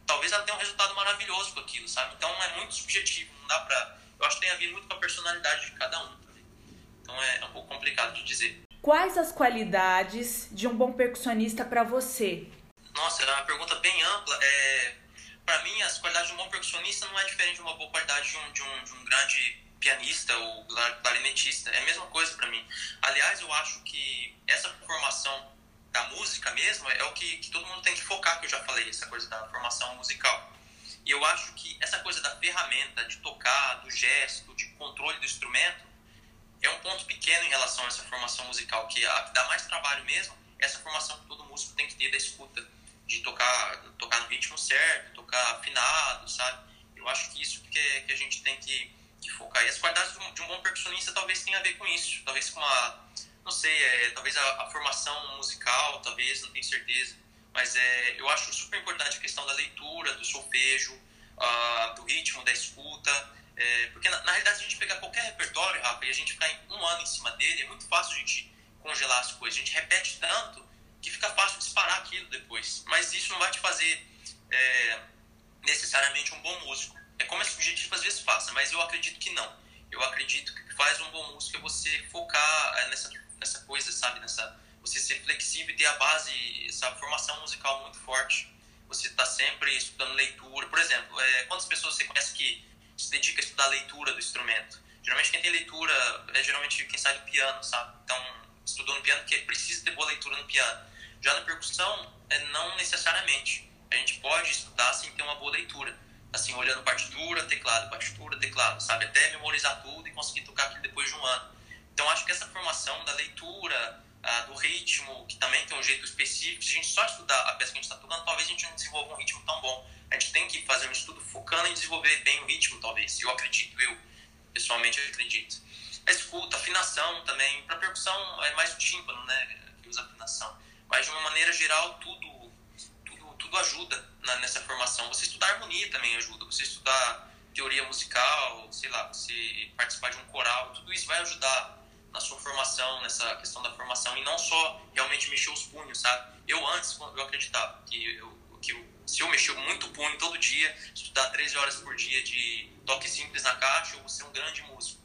talvez ela tenha um resultado maravilhoso com aquilo, sabe? Então é muito subjetivo, não dá pra. Eu acho que tem a ver muito com a personalidade de cada um também. Então é, é um pouco complicado de dizer. Quais as qualidades de um bom percussionista para você? Nossa, é uma pergunta bem ampla. É, para mim, as qualidades de um bom percussionista não é diferente de uma boa qualidade de um, de um, de um grande pianista ou clarinetista. É a mesma coisa para mim. Aliás, eu acho que essa formação da música mesmo é o que, que todo mundo tem que focar, que eu já falei, essa coisa da formação musical. E eu acho que essa coisa da ferramenta, de tocar, do gesto, de controle do instrumento, é um ponto pequeno em relação a essa formação musical, que, dá mais trabalho mesmo, é essa formação que todo músico tem que ter da escuta, de tocar, tocar no ritmo certo, tocar afinado, sabe? Eu acho que isso que, que a gente tem que, que focar. E as qualidades de um, bom percussionista talvez tenha a ver com isso, talvez com a, não sei, é, talvez a, a formação musical, talvez, não tenho certeza. Mas é, eu acho super importante a questão da leitura, do solfejo, uh, do ritmo, da escuta, é, porque na, na, realidade se a gente pegar qualquer repertório, Rafa, e a gente ficar um ano em cima dele, é muito fácil a gente congelar as coisas, a gente repete tanto que fica fácil disparar aquilo depois, mas isso não vai te fazer é, necessariamente um bom músico. É como esse objetivo às vezes faça, mas eu acredito que não. Eu acredito que faz um bom músico é você focar é, nessa, nessa coisa, sabe, nessa você ser flexível e ter a base, essa formação musical muito forte. Você está sempre estudando leitura. Por exemplo, é, quantas pessoas você conhece que se dedica a estudar a leitura do instrumento? Geralmente quem tem leitura é geralmente quem sai do piano, sabe? Então, estudou no piano porque precisa ter boa leitura no piano. Já na percussão, é, não necessariamente. A gente pode estudar sem ter uma boa leitura. Assim, olhando partitura, teclado, partitura, teclado, sabe? Até memorizar tudo e conseguir tocar aquilo depois de um ano. Então, acho que essa formação da leitura, ah, do ritmo, que também tem um jeito específico. Se a gente só estudar a peça que a gente está tocando, talvez a gente não desenvolva um ritmo tão bom. A gente tem que fazer um estudo focando em desenvolver bem o ritmo, talvez. Eu acredito, eu pessoalmente acredito. A escuta, afinação também. Para percussão é mais o tímpano, né, que usa afinação. Mas de uma maneira geral, tudo, tudo, tudo ajuda na, nessa formação. Você estudar harmonia também ajuda. Você estudar teoria musical, sei lá, você participar de um coral, tudo isso vai ajudar na sua formação, nessa questão da formação, e não só realmente mexer os punhos, sabe? Eu antes, eu acreditava que, eu, que eu, se eu mexer muito punho todo dia, estudar 13 horas por dia de toque simples na caixa, eu vou ser um grande músico.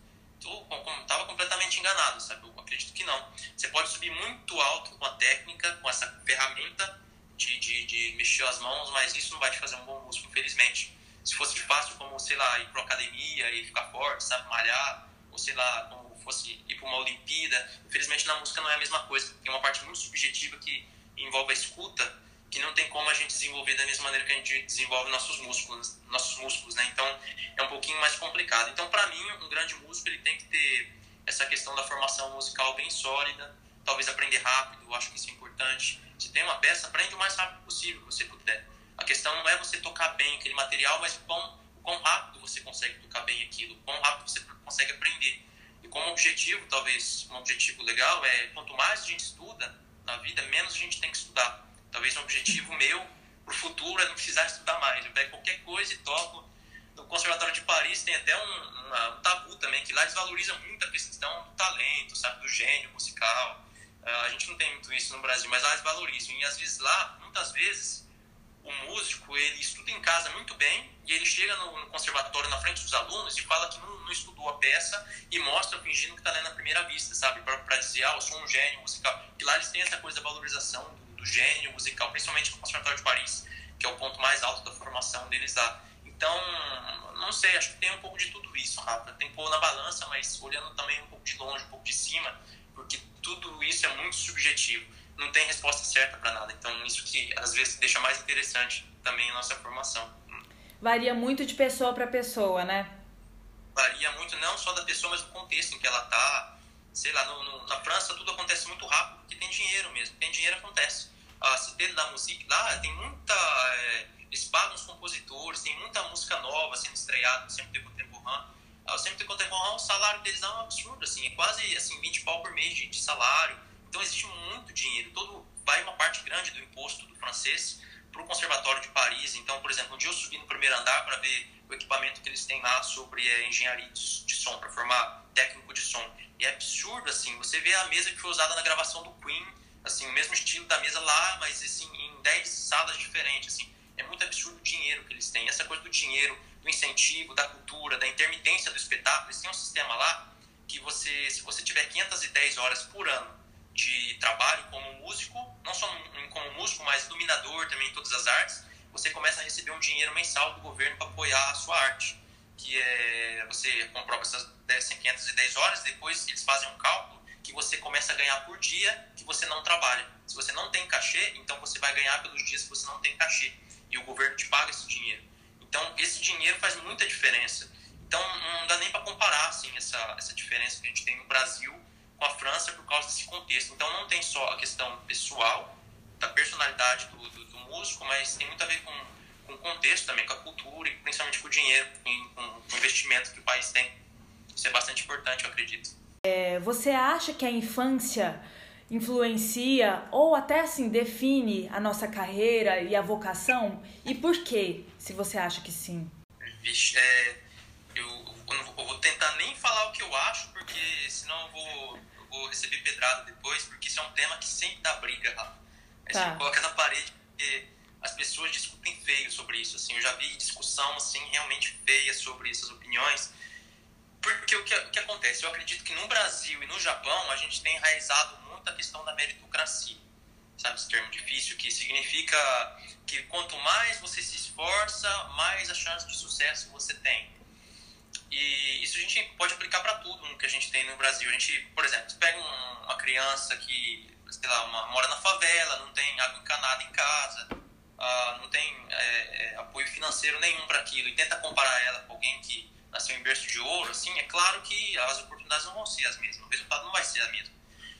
Estava completamente enganado, sabe? Eu acredito que não. Você pode subir muito alto com a técnica, com essa ferramenta de, de, de mexer as mãos, mas isso não vai te fazer um bom músico, infelizmente. Se fosse fácil, como, sei lá, ir para academia e ficar forte, sabe? Malhar, ou sei lá, como fosse ir para uma Olimpíada. Infelizmente, na música não é a mesma coisa. Tem uma parte muito subjetiva que envolve a escuta, que não tem como a gente desenvolver da mesma maneira que a gente desenvolve nossos músculos, nossos músculos, né? Então, é um pouquinho mais complicado. Então, para mim, um grande músico ele tem que ter essa questão da formação musical bem sólida, talvez aprender rápido, eu acho que isso é importante. Se tem uma peça, aprende o mais rápido possível, que você puder. A questão não é você tocar bem aquele material, mas o quão, o quão rápido você consegue tocar bem aquilo, o quão rápido você consegue aprender como objetivo, talvez um objetivo legal é quanto mais a gente estuda na vida, menos a gente tem que estudar. Talvez um objetivo meu para o futuro é não precisar estudar mais. Eu pego qualquer coisa e toco. No Conservatório de Paris tem até um, um tabu também, que lá eles valorizam muito a questão do talento, sabe, do gênio musical. Uh, a gente não tem muito isso no Brasil, mas lá eles valorizam. E às vezes lá, muitas vezes, o músico ele estuda em casa muito bem e ele chega no, no conservatório na frente dos alunos e fala que não, não estudou a peça e mostra fingindo que está lendo à primeira vista, sabe? Para dizer, ah, eu sou um gênio musical. E lá eles têm essa coisa da valorização do, do, gênio musical, principalmente no Conservatório de Paris, que é o ponto mais alto da formação deles lá. Então, não sei, acho que tem um pouco de tudo isso, Rafa. Tem que pôr na balança, mas olhando também um pouco de longe, um pouco de cima, porque tudo isso é muito subjetivo não tem resposta certa para nada. Então, isso que às vezes deixa mais interessante também a nossa formação. Varia muito de pessoa para pessoa, né? Varia muito não só da pessoa, mas do contexto em que ela tá. Sei lá, no, no, na França tudo acontece muito rápido, porque tem dinheiro mesmo. Tem dinheiro acontece. A Cité da Musique lá tem muita. É, eles pagam os compositores, tem muita música nova sendo estreada sempre tem contemporâneo. O sempre tem contemporâneo, o salário deles é um absurdo, assim, é quase assim, 20 pau por mês de, de salário então existe muito dinheiro, todo vai uma parte grande do imposto do francês para o Conservatório de Paris. Então, por exemplo, um dia eu subi no primeiro andar para ver o equipamento que eles têm lá sobre é, engenharia de, de som, para formar técnico de som. E é absurdo, assim, você vê a mesa que foi usada na gravação do Queen, assim, o mesmo estilo da mesa lá, mas assim, em 10 salas diferentes, assim. É muito absurdo o dinheiro que eles têm. Essa coisa do dinheiro, do incentivo, da cultura, da intermitência do espetáculo, eles têm um sistema lá que você, se você tiver 510 horas por ano de trabalho como músico, não só como músico, mas iluminador também em todas as artes, você começa a receber um dinheiro mensal do governo para apoiar a sua arte. Que é, você comprova essas 510 horas, depois eles fazem um cálculo que você começa a ganhar por dia que você não trabalha. Se você não tem cachê, então você vai ganhar pelos dias que você não tem cachê. E o governo te paga esse dinheiro. Então, esse dinheiro faz muita diferença. Então, não dá nem para comparar assim, essa, essa diferença que a gente tem no Brasil com a França por causa desse contexto. Então, não tem só a questão pessoal, da personalidade do, do, do músico, mas tem muito a ver com, com o contexto também, com a cultura e principalmente com o dinheiro, com, com o investimento que o país tem. Isso é bastante importante, eu acredito. É, você acha que a infância influencia ou até assim define a nossa carreira e a vocação? E por quê, se você acha que sim? Vixe, é, eu, eu, vou tentar nem falar o que eu acho, porque senão eu vou, eu vou receber pedrada depois, porque isso é um tema que sempre dá briga, Rafa. Tá. Você coloca na parede porque as pessoas discutem feio sobre isso. Assim, eu já vi discussão assim realmente feia sobre essas opiniões. Porque o que, o que acontece? Eu acredito que no Brasil e no Japão a gente tem enraizado muito a questão da meritocracia. Sabe esse termo difícil que significa que quanto mais você se esforça, mais a chance de sucesso você tem. E isso a gente pode aplicar para tudo que a gente tem no Brasil. A gente, por exemplo, pega uma criança que, sei lá, uma, mora na favela, não tem água encanada em casa, uh, não tem é, é, apoio financeiro nenhum para aquilo e tenta comparar ela com alguém que nasceu em berço de ouro, assim, é claro que as oportunidades não vão ser as mesmas, o resultado não vai ser a mesma.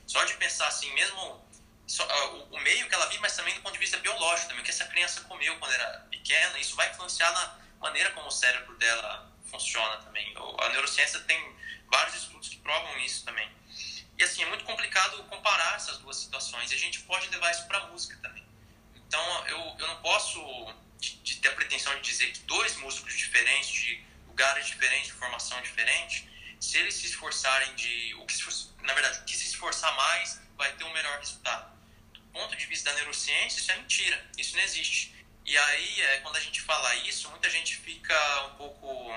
Só de pensar assim, mesmo só, uh, o, meio que ela vive, mas também do ponto de vista biológico também, o que essa criança comeu quando era pequena, isso vai influenciar na maneira como o cérebro dela funciona também. A neurociência tem vários estudos que provam isso também. E assim, é muito complicado comparar essas duas situações, e a gente pode levar isso para a música também. Então, eu, eu não posso de, de ter a pretensão de dizer que dois músicos diferentes, de lugares diferentes, de formação diferente, se eles se esforçarem de. O que se, na verdade, o que se esforçar mais vai ter um melhor resultado. Do ponto de vista da neurociência, isso é mentira, isso não existe. E aí, é, quando a gente fala isso, muita gente fica um pouco,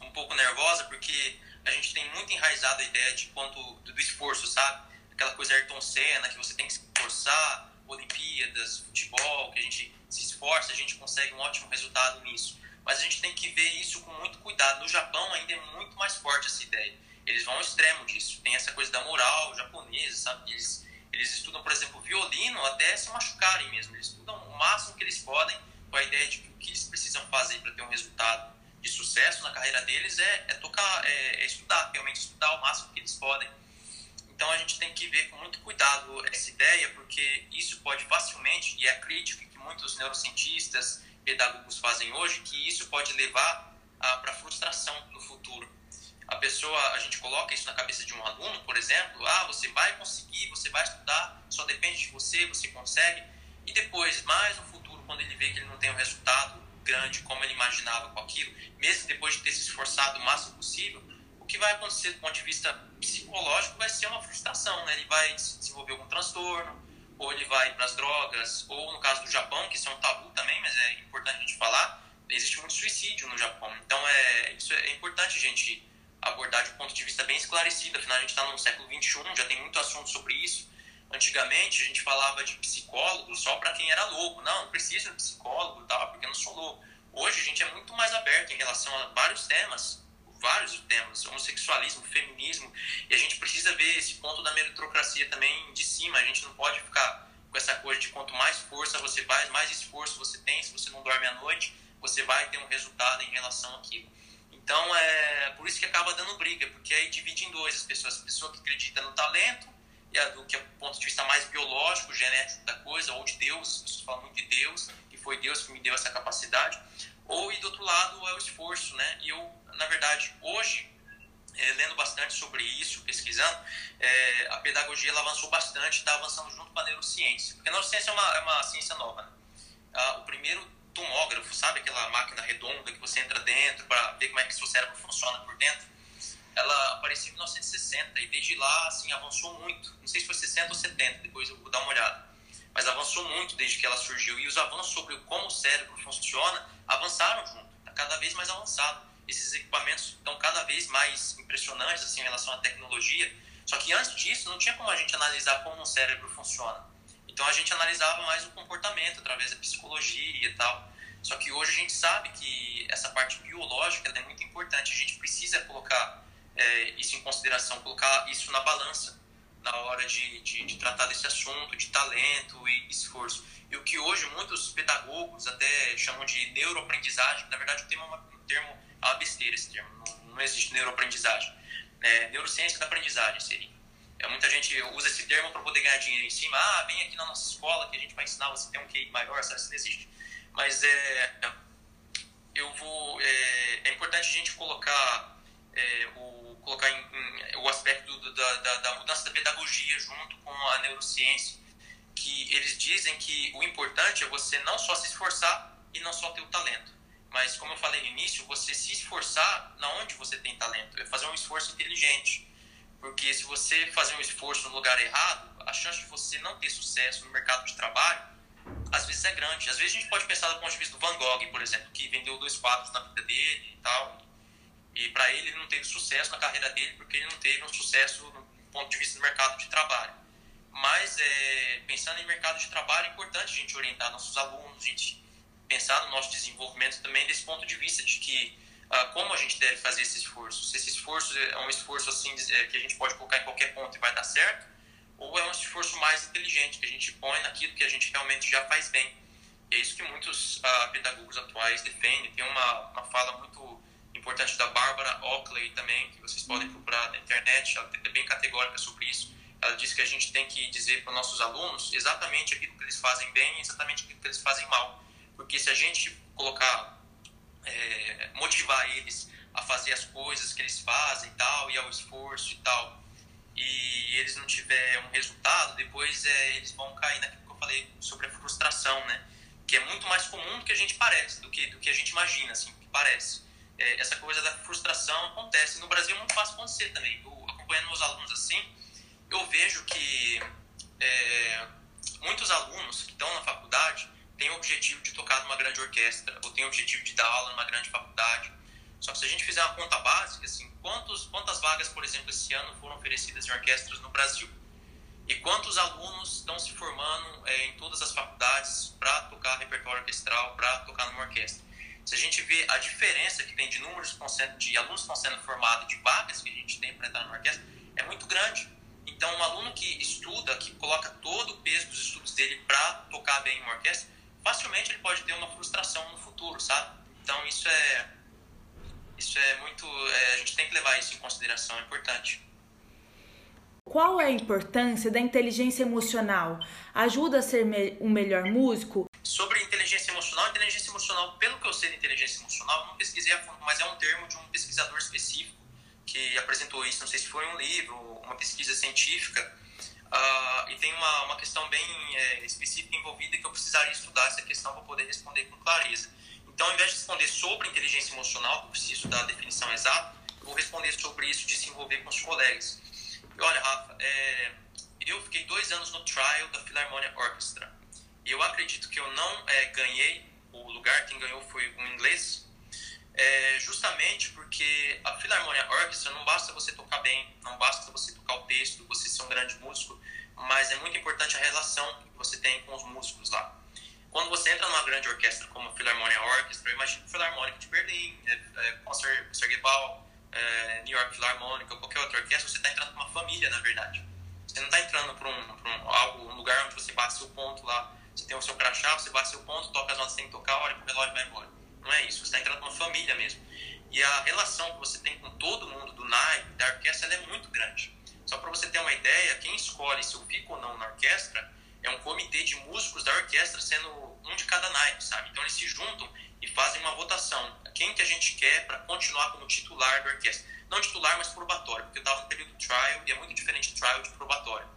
um pouco nervosa, porque a gente tem muito enraizado a ideia de quanto do, do esforço, sabe? Aquela coisa Ayrton Senna, que você tem que se esforçar, Olimpíadas, futebol, que a gente se esforça, a gente consegue um ótimo resultado nisso mas a gente tem que ver isso com muito cuidado. No Japão ainda é muito mais forte essa ideia. Eles vão ao extremo disso. Tem essa coisa da moral japonesa, sabe? Eles, eles estudam, por exemplo, violino até se machucarem mesmo. Eles estudam o máximo que eles podem com a ideia de que o que eles precisam fazer para ter um resultado de sucesso na carreira deles é, é tocar, é, é estudar, realmente estudar o máximo que eles podem. Então a gente tem que ver com muito cuidado essa ideia, porque isso pode facilmente, e é a crítica que muitos neurocientistas, pedagogos fazem hoje, que isso pode levar para frustração no futuro. A pessoa, a gente coloca isso na cabeça de um aluno, por exemplo, ah, você vai conseguir, você vai estudar, só depende de você, você consegue. E depois, mais no futuro, quando ele vê que ele não tem um resultado grande como ele imaginava com aquilo, mesmo depois de ter se esforçado o máximo possível, o que vai acontecer do ponto de vista psicológico vai ser uma frustração, né? Ele vai desenvolver algum transtorno, ou ele vai para as drogas, ou no caso do Japão, que isso é um tabu também, mas é importante a gente falar, existe muito suicídio no Japão. Então é, isso é importante a gente abordar de um ponto de vista bem esclarecido, afinal a gente está no século XXI, já tem muito assunto sobre isso. Antigamente a gente falava de psicólogo só para quem era louco. Não, precisa de psicólogo, tá, porque eu não sou louco. Hoje a gente é muito mais aberto em relação a vários temas vários temas, homossexualismo, feminismo, e a gente precisa ver esse ponto da meritocracia também de cima. A gente não pode ficar com essa coisa de quanto mais força você faz, mais esforço você tem. Se você não dorme à noite, você vai ter um resultado em relação àquilo. Então é por isso que acaba dando briga, porque aí divide em dois as pessoas. A pessoa que acredita no talento, e a do que é o ponto de vista mais biológico, genético da coisa, ou de Deus, as pessoas falam muito de Deus, que foi Deus que me deu essa capacidade. Ou, e do outro lado, é o esforço, né? E eu na verdade, hoje, é, lendo bastante sobre isso, pesquisando, é, a pedagogia ela avançou bastante, está avançando junto com a neurociência. Porque a neurociência é uma, é uma ciência nova. Né? Ah, o primeiro tomógrafo, sabe aquela máquina redonda que você entra dentro para ver como é que seu cérebro funciona por dentro? Ela apareceu em 1960 e desde lá assim, avançou muito. Não sei se foi 60 ou 70, depois eu vou dar uma olhada. Mas avançou muito desde que ela surgiu. E os avanços sobre como o cérebro funciona avançaram junto, está cada vez mais avançado esses equipamentos estão cada vez mais impressionantes assim, em relação à tecnologia. Só que antes disso, não tinha como a gente analisar como um cérebro funciona. Então a gente analisava mais o comportamento através da psicologia e tal. Só que hoje a gente sabe que essa parte biológica é muito importante. A gente precisa colocar é, isso em consideração, colocar isso na balança na hora de, de, de, tratar desse assunto, de talento e esforço. E o que hoje muitos pedagogos até chamam de neuroaprendizagem, na verdade o termo é uma, um termo, é uma besteira esse termo, não, não existe neuroaprendizagem. É, neurociência da aprendizagem seria. É, muita gente usa esse termo para poder ganhar dinheiro em cima. Ah, vem aqui na nossa escola que a gente vai ensinar você a ter um QI maior, sabe? Isso não existe. Mas é, eu vou, é, é importante a gente colocar é, o, colocar em, em, o aspecto do, da, da, da, mudança da pedagogia junto com a neurociência, que eles dizem que o importante é você não só se esforçar e não só ter o talento, mas como eu falei no início, você se esforçar na onde você tem talento, é fazer um esforço inteligente, porque se você fazer um esforço no lugar errado, a chance de você não ter sucesso no mercado de trabalho às vezes é grande. Às vezes a gente pode pensar do ponto de vista do Van Gogh, por exemplo, que vendeu dois quadros na vida dele e tal, e para ele, ele não teve sucesso na carreira dele porque ele não teve um sucesso do ponto de vista do mercado de trabalho. Mas, é, pensando em mercado de trabalho, é importante a gente orientar nossos alunos, a gente pensar no nosso desenvolvimento também desse ponto de vista de que ah, como a gente deve fazer esse esforço. Se esse esforço é um esforço assim é, que a gente pode colocar em qualquer ponto e vai dar certo, ou é um esforço mais inteligente que a gente põe naquilo que a gente realmente já faz bem. E é isso que muitos ah, pedagogos atuais defendem. Tem uma, uma fala muito importante da Bárbara Oakley também, que vocês podem procurar na internet, ela é bem categórica sobre isso. Ela diz que a gente tem que dizer para os nossos alunos exatamente aquilo que eles fazem bem e exatamente aquilo que eles fazem mal. Porque se a gente colocar, é, motivar eles a fazer as coisas que eles fazem e tal, e ao esforço e tal, e eles não tiverem um resultado, depois é, eles vão cair naquilo que eu falei sobre a frustração, né? Que é muito mais comum do que a gente parece, do que, do que a gente imagina, assim, que parece é, essa coisa da frustração acontece. No Brasil é muito fácil acontecer também. Eu, acompanhando meus alunos assim, eu vejo que é, muitos alunos que estão na faculdade têm o objetivo de tocar numa grande orquestra, ou têm o objetivo de dar aula numa grande faculdade. Só que se a gente fizer uma conta básica, assim, quantos, quantas vagas, por exemplo, esse ano foram oferecidas em orquestras no Brasil? E quantos alunos estão se formando é, em todas as faculdades para tocar repertório orquestral, para tocar numa orquestra? Se a gente vê a diferença que tem de números de alunos que estão sendo formados, de vagas que a gente tem para entrar na orquestra, é muito grande. Então, um aluno que estuda, que coloca todo o peso dos estudos dele para tocar bem em uma orquestra, facilmente ele pode ter uma frustração no futuro, sabe? Então, isso é, isso é muito. É, a gente tem que levar isso em consideração, é importante. Qual é a importância da inteligência emocional? Ajuda a ser um melhor músico? Sobre inteligência emocional, inteligência emocional, pelo que eu sei de inteligência emocional, não pesquisei a fundo, mas é um termo de um pesquisador específico que apresentou isso, não sei se foi um livro, uma pesquisa científica, uh, e tem uma, uma questão bem é, específica envolvida que eu precisaria estudar essa questão para poder responder com clareza. Então, ao invés de responder sobre inteligência emocional, que eu preciso da definição exata, vou responder sobre isso, desenvolver com os colegas. E olha, Rafa, é, eu fiquei dois anos no trial da Philharmonia Orchestra. E eu acredito que eu não é, ganhei o lugar, quem ganhou foi um inglês, é, justamente porque a Philharmonia Orchestra não basta você tocar bem, não basta você tocar o texto, você ser um grande músico, mas é muito importante a relação que você tem com os músicos lá. Quando você entra numa grande orquestra como a Philharmonia Orchestra, eu imagino o Philharmonic de Berlim, é, é, Concertgebouw, é, New York Philharmonic ou qualquer outra orquestra, você está entrando para uma família, na verdade. Você não está entrando para um, um, um lugar onde você bate seu ponto lá você tem o seu crachá, você bate seu ponto, toca as notas que tem que tocar, olha pro relógio e vai embora. Não é isso, você está entrando numa família mesmo. E a relação que você tem com todo mundo do naipe, da orquestra, é muito grande. Só para você ter uma ideia, quem escolhe se eu fico ou não na orquestra é um comitê de músicos da orquestra, sendo um de cada naipe, sabe? Então eles se juntam e fazem uma votação. Quem que a gente quer para continuar como titular da orquestra? Não titular, mas probatório, porque eu estava no período trial e é muito diferente trial de probatório.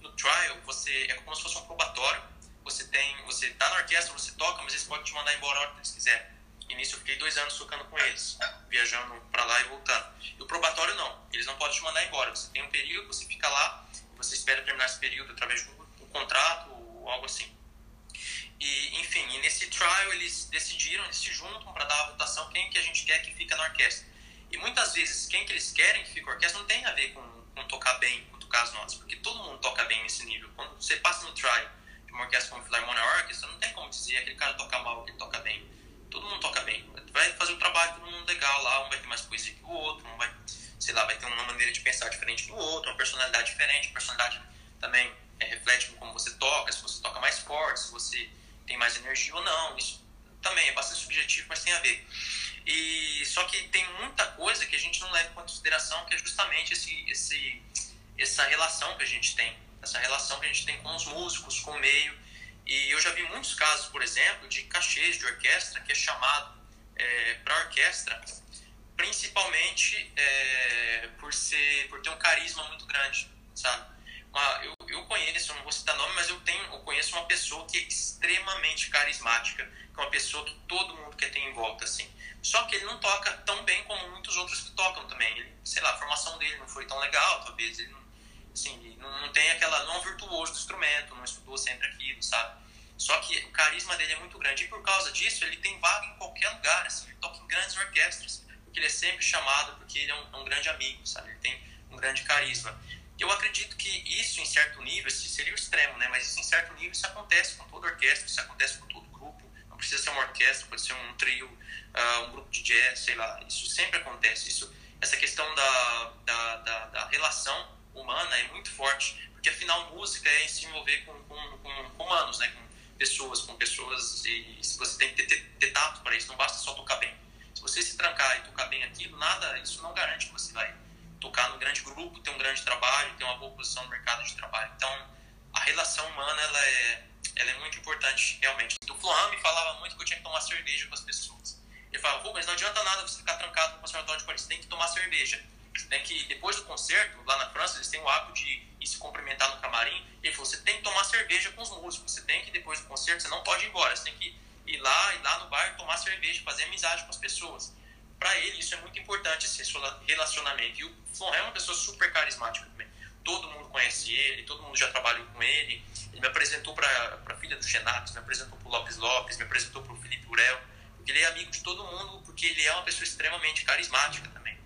No trial, você é como se fosse um probatório você tem, você tá na orquestra, você toca, mas eles podem te mandar embora a hora que eles quiserem. Nisso eu fiquei dois anos tocando com eles, viajando para lá e voltando. E o probatório não, eles não podem te mandar embora. Você tem um período, você fica lá, você espera terminar esse período através de um, um contrato ou algo assim. E, enfim, e nesse trial eles decidiram, eles se juntam para dar a votação quem que a gente quer que fica na orquestra. E muitas vezes quem que eles querem que fique na orquestra não tem a ver com, com tocar bem, com tocar as notas, porque todo mundo toca bem nesse nível. Quando você passa no trial uma orquestra como Philharmonia Orchestra, não tem como dizer aquele cara toca mal, ele toca bem. Todo mundo toca bem. Vai fazer o trabalho todo mundo legal lá, um vai ter mais poesia que o outro, um vai, sei lá, vai ter uma maneira de pensar diferente do outro, uma personalidade diferente, personalidade também é, reflete como você toca, se você toca mais forte, se você tem mais energia ou não. Isso também é bastante subjetivo, mas tem a ver. E só que tem muita coisa que a gente não leva em consideração, que é justamente esse, esse, essa relação que a gente tem, essa relação que a gente tem com os músicos, com o meio. E eu já vi muitos casos, por exemplo, de cachês de orquestra que é chamado é, para orquestra, principalmente é, por ser, por ter um carisma muito grande, sabe? Uma, eu, eu conheço, não vou citar nome, mas eu tenho, eu conheço uma pessoa que é extremamente carismática, que é uma pessoa que todo mundo quer ter em volta, assim. Só que ele não toca tão bem como muitos outros que tocam também. Ele, sei lá, a formação dele não foi tão legal, talvez ele não, assim, não, não tem aquela, não virtuoso do instrumento, não estudou sempre aquilo, sabe? Só que o carisma dele é muito grande e por causa disso ele tem vaga em qualquer lugar, assim, ele toca em grandes orquestras, porque ele é sempre chamado porque ele é um, é um grande amigo, sabe? Ele tem um grande carisma. Eu acredito que isso, em certo nível, seria o extremo, né? Mas isso, em certo nível, isso acontece com toda orquestra, isso acontece com todo grupo. Não precisa ser uma orquestra, pode ser um trio, uh, um grupo de jazz, sei lá. Isso sempre acontece. Isso, essa questão da, da, da, da relação humana é muito forte, porque afinal, música é se envolver com, com, com, humanos, né? Com pessoas, com pessoas, e você tem que ter, ter, tato para isso, não basta só tocar bem. Se você se trancar e tocar bem aquilo, nada, isso não garante que você vai tocar no grande grupo, ter um grande trabalho, ter uma boa posição no mercado de trabalho. Então, a relação humana ela é, ela é muito importante, realmente. O Flohan me falava muito que eu tinha que tomar cerveja com as pessoas. Ele falava, pô, mas não adianta nada você ficar trancado no conservatório de Paris, tem que tomar cerveja. Tem que, depois do concerto, lá na França, eles têm o hábito de ir se cumprimentar no camarim. Ele falou, você tem que tomar cerveja com os músicos, você tem que, depois do concerto, você não pode ir embora, você tem que ir lá, ir lá no bar, tomar cerveja, fazer amizade com as pessoas para ele isso é muito importante, esse relacionamento. E o Flon é uma pessoa super carismática também. Todo mundo conhece ele, todo mundo já trabalhou com ele. Ele me apresentou para a filha do Genatos, me apresentou para o Lopes Lopes, me apresentou para o Felipe Urel. Porque ele é amigo de todo mundo, porque ele é uma pessoa extremamente carismática também.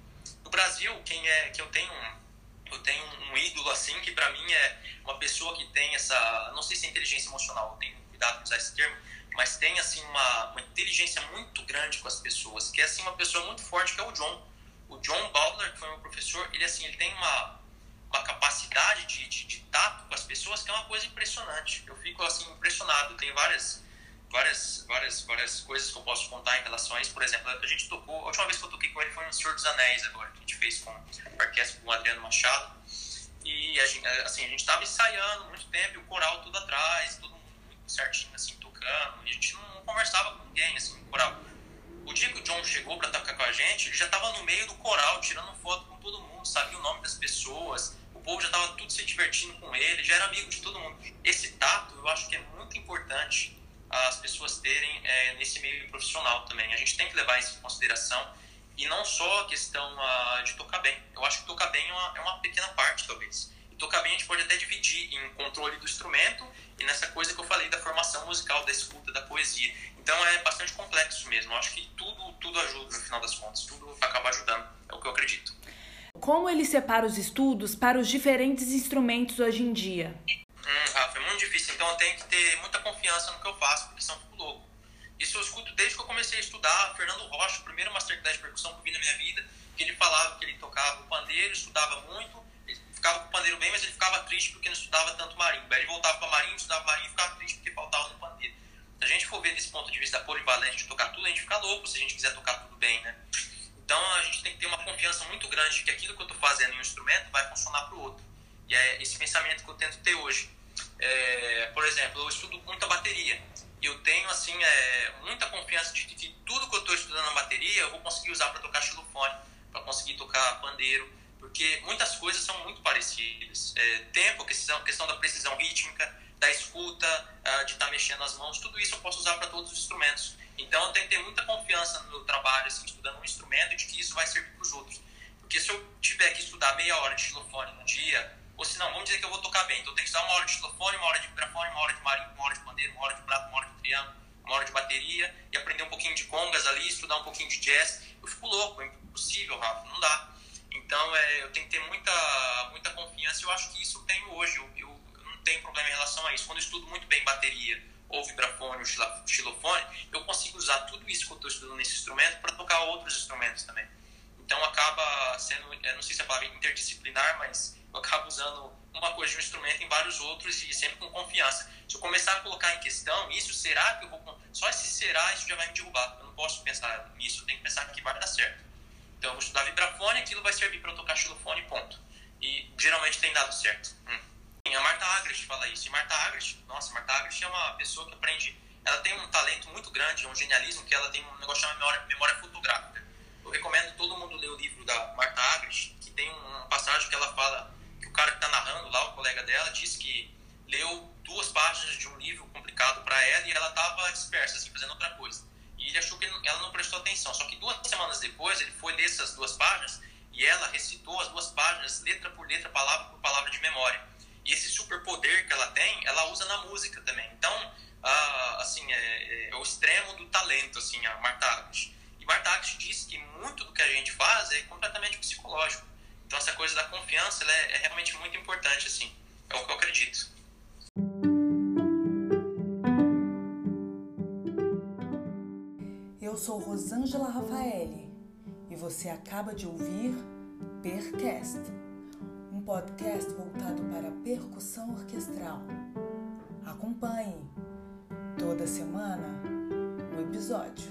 Brasil, quem é que eu tenho eu tenho um ídolo assim que para mim é uma pessoa que tem essa, não sei se é inteligência emocional, eu tenho cuidado de usar esse termo, mas tem assim uma, uma inteligência muito grande com as pessoas, que é assim uma pessoa muito forte que é o John. O John Baldler, que foi meu professor, ele assim, ele tem uma, uma capacidade de, de, de tato com as pessoas que é uma coisa impressionante. Eu fico assim impressionado, tem várias várias várias várias coisas que eu posso contar em relação a isso. Por exemplo, a gente tocou, a última vez que eu toquei com ele foi no Senhor dos Anéis agora, que a gente fez com a orquestra com o Adriano Machado. E a gente, assim, a gente estava ensaiando muito tempo, e o coral tudo atrás, todo mundo muito certinho assim, e a gente não conversava com ninguém, assim, no coral. O dia que o John chegou para tocar com a gente, ele já estava no meio do coral, tirando foto com todo mundo, sabia o nome das pessoas, o povo já estava tudo se divertindo com ele, já era amigo de todo mundo. Esse tato, eu acho que é muito importante as pessoas terem é, nesse meio profissional também. A gente tem que levar isso em consideração e não só a questão uh, de tocar bem. Eu acho que tocar bem é uma, é uma pequena parte, talvez. E tocar bem a gente pode até dividir em controle do instrumento e nessa coisa que eu falei da formação musical, da escuta, da poesia. Então é bastante complexo mesmo. Eu acho que tudo, tudo ajuda no final das contas, tudo acaba ajudando, é o que eu acredito. Como ele separa os estudos para os diferentes instrumentos hoje em dia? Hum, Rafa, é muito difícil. Então eu tenho que ter muita confiança no que eu faço, porque senão eu fico louco. Isso eu escuto desde que eu comecei a estudar. Fernando Rocha, o primeiro masterclass de percussão que eu vi na minha vida, que ele falava que ele tocava o pandeiro, estudava muito, ficava com o pandeiro bem, mas ele ficava triste porque não estudava tanto marimba. Aí ele voltava para marimba, estudava marimba e ficava triste porque faltava no pandeiro. Se a gente for ver desse ponto de vista polivalente de tocar tudo, a gente fica louco se a gente quiser tocar tudo bem, né? Então a gente tem que ter uma confiança muito grande de que aquilo que eu estou fazendo em um instrumento vai funcionar para o outro. E é esse pensamento que eu tento ter hoje. É, por exemplo, eu estudo muita bateria. E eu tenho assim é, muita confiança de que tudo que eu estou estudando na bateria eu vou conseguir usar para tocar xilofone, para conseguir tocar pandeiro, porque muitas coisas são muito parecidas. É, tempo, questão, questão da precisão rítmica, da escuta, de estar tá mexendo as mãos, tudo isso eu posso usar para todos os instrumentos. Então eu tenho que ter muita confiança no meu trabalho, assim, estudando um instrumento, de que isso vai servir para os outros. Porque se eu tiver que estudar meia hora de xilofone no dia, ou se não, vamos dizer que eu vou tocar bem, então tenho que estudar uma hora de xilofone, uma hora de vibrafone, uma hora de marimba, uma hora de pandeiro, uma hora de prato, uma hora de triângulo, uma hora de bateria, e aprender um pouquinho de congas ali, estudar um pouquinho de jazz. Eu fico louco, é impossível, Rafa, não dá. Então, é, eu tenho que ter muita, muita confiança. Eu acho que isso eu tenho hoje. Eu, eu, eu não tenho problema em relação a isso. Quando eu estudo muito bem bateria, ou vibrafone, ou xilofone, eu consigo usar tudo isso que eu estou estudando nesse instrumento para tocar outros instrumentos também. Então acaba sendo, não sei se é a palavra interdisciplinar, mas eu acabo usando uma coisa de um instrumento em vários outros e sempre com confiança. Se eu começar a colocar em questão isso, será que eu vou. Só esse será, isso já vai me derrubar. Eu não posso pensar nisso, eu tenho que pensar que vai dar certo. Então eu vou estudar vibrafone, aquilo vai servir para eu tocar xilofone, ponto. E geralmente tem dado certo. Hum. A Marta Agrest fala isso. E Marta Agrest, nossa, Marta Agrest é uma pessoa que aprende. Ela tem um talento muito grande, um genialismo, que ela tem um negócio chamado memória, memória fotográfica. Eu recomendo todo mundo ler o livro da Marta Agrest, que tem uma passagem que ela fala o cara que está narrando lá, o colega dela, disse que leu duas páginas de um livro complicado para ela e ela estava dispersa, assim, fazendo outra coisa. E ele achou que ela não prestou atenção. Só que duas semanas depois, ele foi ler essas duas páginas e ela recitou as duas páginas, letra por letra, palavra por palavra de memória. E esse superpoder que ela tem, ela usa na música também. Então, ah, assim, é, é, o extremo do talento, assim, a Marta. E Marta Agnes diz que muito do que a gente faz é completamente psicológico. Então, essa coisa da confiança, é, é realmente muito importante, assim. É o que eu acredito. Eu sou Rosângela Rafaeli e você acaba de ouvir Percast, um podcast voltado para a percussão orquestral. Acompanhe toda semana um episódio.